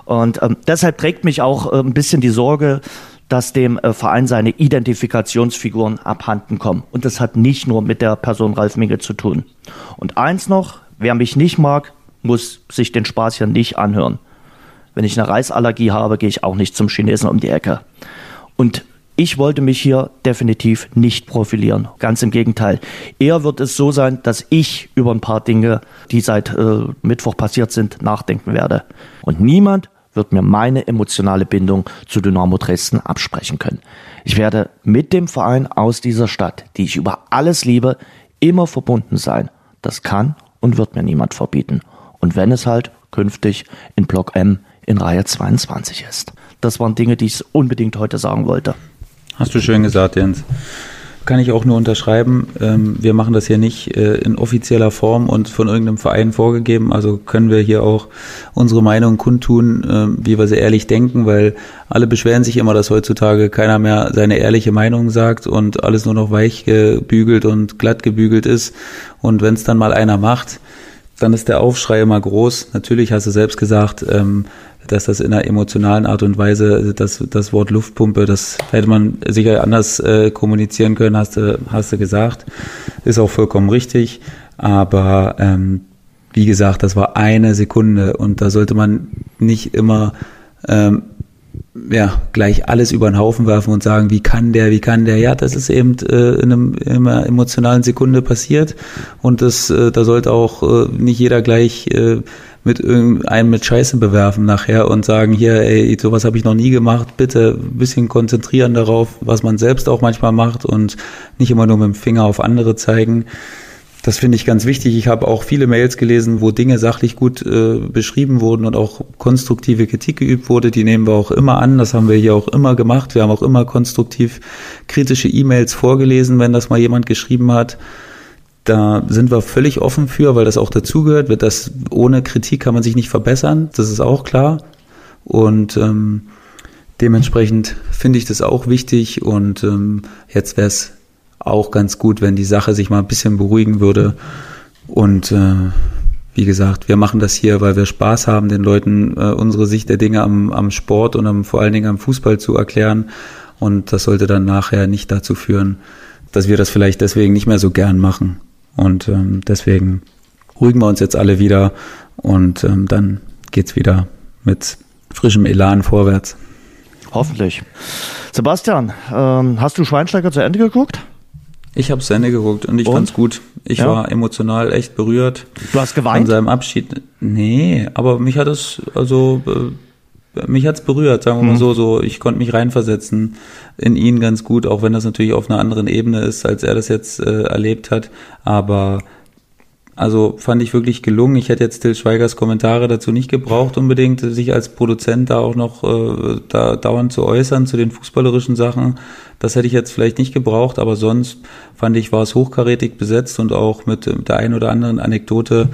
Und ähm, deshalb trägt mich auch äh, ein bisschen die Sorge, dass dem äh, Verein seine Identifikationsfiguren abhanden kommen. Und das hat nicht nur mit der Person Ralf Minge zu tun. Und eins noch, wer mich nicht mag, muss sich den Spaß hier nicht anhören. Wenn ich eine Reisallergie habe, gehe ich auch nicht zum Chinesen um die Ecke. Und ich wollte mich hier definitiv nicht profilieren. Ganz im Gegenteil. Eher wird es so sein, dass ich über ein paar Dinge, die seit äh, Mittwoch passiert sind, nachdenken werde. Und niemand wird mir meine emotionale Bindung zu Dynamo Dresden absprechen können. Ich werde mit dem Verein aus dieser Stadt, die ich über alles liebe, immer verbunden sein. Das kann und wird mir niemand verbieten. Und wenn es halt künftig in Block M in Reihe 22 ist. Das waren Dinge, die ich unbedingt heute sagen wollte. Hast du schön gesagt, Jens. Kann ich auch nur unterschreiben. Ähm, wir machen das hier nicht äh, in offizieller Form und von irgendeinem Verein vorgegeben. Also können wir hier auch unsere Meinung kundtun, ähm, wie wir sie ehrlich denken, weil alle beschweren sich immer, dass heutzutage keiner mehr seine ehrliche Meinung sagt und alles nur noch weich gebügelt und glatt gebügelt ist. Und wenn es dann mal einer macht, dann ist der Aufschrei immer groß. Natürlich hast du selbst gesagt, ähm, dass das in einer emotionalen Art und Weise, das, das Wort Luftpumpe, das hätte man sicher anders äh, kommunizieren können, hast du, hast du gesagt. Ist auch vollkommen richtig. Aber ähm, wie gesagt, das war eine Sekunde und da sollte man nicht immer ähm, ja, gleich alles über den Haufen werfen und sagen, wie kann der, wie kann der? Ja, das ist eben äh, in, einem, in einer emotionalen Sekunde passiert und das, äh, da sollte auch äh, nicht jeder gleich äh, mit irgendeinem mit Scheiße bewerfen nachher und sagen, hier, ey, sowas habe ich noch nie gemacht, bitte ein bisschen konzentrieren darauf, was man selbst auch manchmal macht und nicht immer nur mit dem Finger auf andere zeigen. Das finde ich ganz wichtig. Ich habe auch viele Mails gelesen, wo Dinge sachlich gut äh, beschrieben wurden und auch konstruktive Kritik geübt wurde. Die nehmen wir auch immer an. Das haben wir hier auch immer gemacht. Wir haben auch immer konstruktiv kritische E-Mails vorgelesen, wenn das mal jemand geschrieben hat. Da sind wir völlig offen für, weil das auch dazugehört. Wird das ohne Kritik kann man sich nicht verbessern. Das ist auch klar. Und ähm, dementsprechend finde ich das auch wichtig. Und ähm, jetzt wäre es auch ganz gut, wenn die Sache sich mal ein bisschen beruhigen würde. Und äh, wie gesagt, wir machen das hier, weil wir Spaß haben, den Leuten äh, unsere Sicht der Dinge am, am Sport und am, vor allen Dingen am Fußball zu erklären. Und das sollte dann nachher nicht dazu führen, dass wir das vielleicht deswegen nicht mehr so gern machen. Und ähm, deswegen ruhigen wir uns jetzt alle wieder und ähm, dann geht's wieder mit frischem Elan vorwärts. Hoffentlich. Sebastian, ähm, hast du Schweinsteiger zu Ende geguckt? Ich habe zu Ende geguckt und ich und? fand's gut. Ich ja? war emotional echt berührt. Du hast geweint? Von seinem Abschied. Nee, aber mich hat es, also äh, mich hat's berührt, sagen wir mal mhm. so, so. Ich konnte mich reinversetzen in ihn ganz gut, auch wenn das natürlich auf einer anderen Ebene ist, als er das jetzt äh, erlebt hat. Aber also fand ich wirklich gelungen. Ich hätte jetzt Till Schweigers Kommentare dazu nicht gebraucht, unbedingt sich als Produzent da auch noch äh, da dauernd zu äußern zu den fußballerischen Sachen. Das hätte ich jetzt vielleicht nicht gebraucht, aber sonst fand ich, war es hochkarätig besetzt und auch mit, mit der einen oder anderen Anekdote,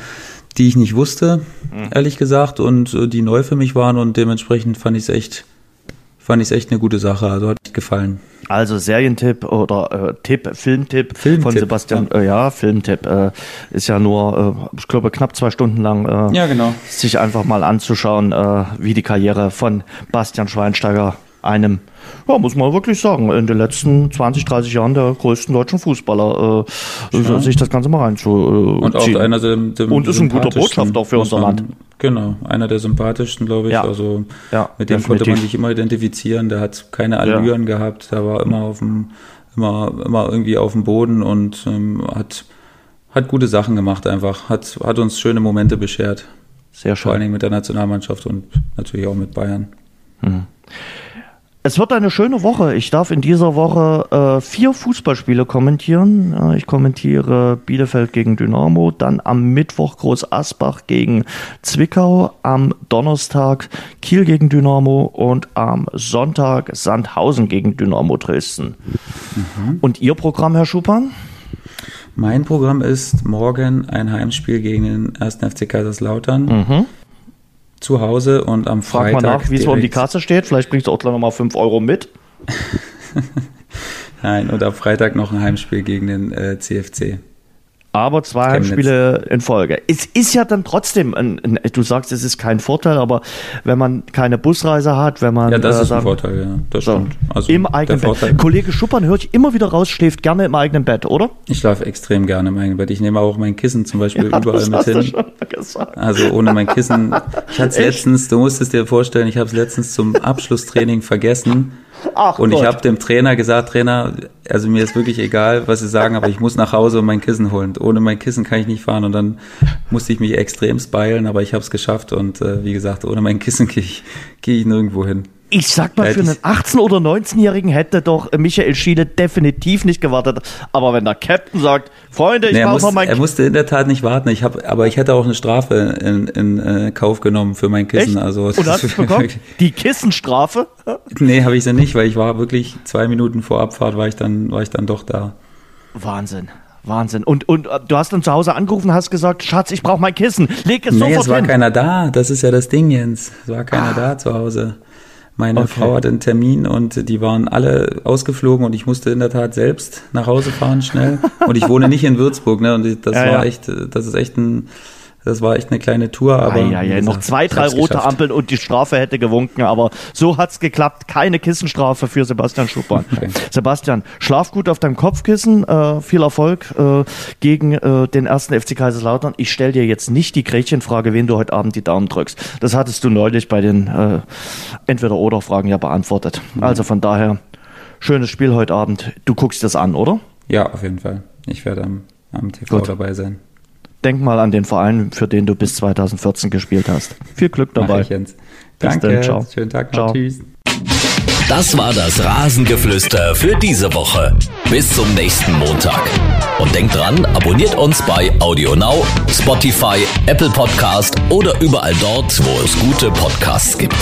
die ich nicht wusste, mhm. ehrlich gesagt, und äh, die neu für mich waren und dementsprechend fand ich es echt fand ich echt eine gute Sache. Also hat gefallen. Also Serientipp oder äh, Tipp, Filmtipp, Filmtipp von Sebastian. Ja, äh, ja Filmtipp äh, ist ja nur, äh, ich glaube, knapp zwei Stunden lang. Äh, ja, genau. Sich einfach mal anzuschauen, äh, wie die Karriere von Bastian Schweinsteiger einem, ja, muss man wirklich sagen, in den letzten 20, 30 Jahren der größten deutschen Fußballer äh, ja. sich das Ganze mal reinzuziehen. Und auch einer der, der Und ist ein guter Botschafter auch für unser Land. Genau, einer der sympathischsten, glaube ich. Ja. Also ja, mit dem definitiv. konnte man sich immer identifizieren. Der hat keine Allüren gehabt. Der war immer auf dem, immer, immer irgendwie auf dem Boden und ähm, hat, hat gute Sachen gemacht einfach. Hat, hat uns schöne Momente beschert. Sehr schön. Vor allen Dingen mit der Nationalmannschaft und natürlich auch mit Bayern. Mhm. Es wird eine schöne Woche. Ich darf in dieser Woche äh, vier Fußballspiele kommentieren. Äh, ich kommentiere Bielefeld gegen Dynamo, dann am Mittwoch Groß Asbach gegen Zwickau, am Donnerstag Kiel gegen Dynamo und am Sonntag Sandhausen gegen Dynamo Dresden. Mhm. Und Ihr Programm, Herr Schupan? Mein Programm ist morgen ein Heimspiel gegen den 1. FC Kaiserslautern. Mhm zu Hause und am Freitag. Frag mal nach, wie es um die Kasse steht. Vielleicht bringst du auch gleich nochmal 5 Euro mit. Nein, und am Freitag noch ein Heimspiel gegen den äh, CFC. aber zwei Chemnitz. Heimspiele in Folge. Es ist ja dann trotzdem, ein, ein, du sagst, es ist kein Vorteil, aber wenn man keine Busreise hat, wenn man Ja, das äh, ist ein Vorteil, ja. Das so, stimmt. Also im eigenen Vorteil- Bett. Kollege Schuppern höre ich immer wieder raus, schläft gerne im eigenen Bett, oder? Ich schlafe extrem gerne im eigenen Bett. Ich nehme auch mein Kissen zum Beispiel überall das mit hin. Gesagt. Also ohne mein Kissen. Ich hatte es letztens, du musst es dir vorstellen, ich habe es letztens zum Abschlusstraining vergessen. Ach Und ich habe dem Trainer gesagt, Trainer, also mir ist wirklich egal, was Sie sagen, aber ich muss nach Hause und mein Kissen holen. Ohne mein Kissen kann ich nicht fahren. Und dann musste ich mich extrem speilen, aber ich habe es geschafft. Und äh, wie gesagt, ohne mein Kissen gehe ich, geh ich nirgendwo hin. Ich sag mal, Ja, für einen dies- 18- oder 19-Jährigen hätte doch Michael Schiele definitiv nicht gewartet. Aber wenn der Captain sagt, Freunde, ich Nee, brauche muss, noch mein er musste in der Tat nicht warten. Ich hab, aber ich hätte auch eine Strafe in, in äh, Kauf genommen für mein Kissen. Echt? Also Und hast du bekommen? Die Kissenstrafe? nee, habe ich sie nicht, weil ich war wirklich zwei Minuten vor Abfahrt war ich dann war ich dann doch da. Wahnsinn. Wahnsinn. Und, und äh, du hast dann zu Hause angerufen und hast gesagt, Schatz, ich brauche mein Kissen. Leg es Nee, sofort es war hin. keiner da. Das ist ja das Ding, Jens. Es war keiner da zu Hause. Meine Okay. Frau hatte einen Termin und die waren alle ausgeflogen und ich musste in der Tat selbst nach Hause fahren schnell. Und ich wohne nicht in Würzburg, ne? Und das Ja, war ja. echt, äh, das ist echt ein, das war echt eine kleine Tour, aber. Ah, ja, ja, wie noch zwei, drei rote geschafft. Ampeln und die Strafe hätte gewunken, aber so hat's geklappt. Keine Kissenstrafe für Sebastian Schuppern. Okay. Sebastian, schlaf gut auf deinem Kopfkissen. Äh, viel Erfolg äh, gegen äh, den ersten FC Kaiserslautern. Ich stelle dir jetzt nicht die Gretchenfrage, wen du heute Abend die Daumen drückst. Das hattest du neulich bei den äh, Entweder-Oder-Fragen ja beantwortet. Also von daher, schönes Spiel heute Abend. Du guckst das an, oder? Ja, auf jeden Fall. Ich werde am, am TV Gut. dabei sein. Denk mal an den Verein, für den du bis 2014 gespielt hast. Viel Glück dabei. ich, Jens. Bis Danke. dann, ciao. Schönen Tag Ciao. Tschüss. Das war das Rasengeflüster für diese Woche. Bis zum nächsten Montag. Und denkt dran, abonniert uns bei AudioNow, Spotify, Apple Podcast oder überall dort, wo es gute Podcasts gibt.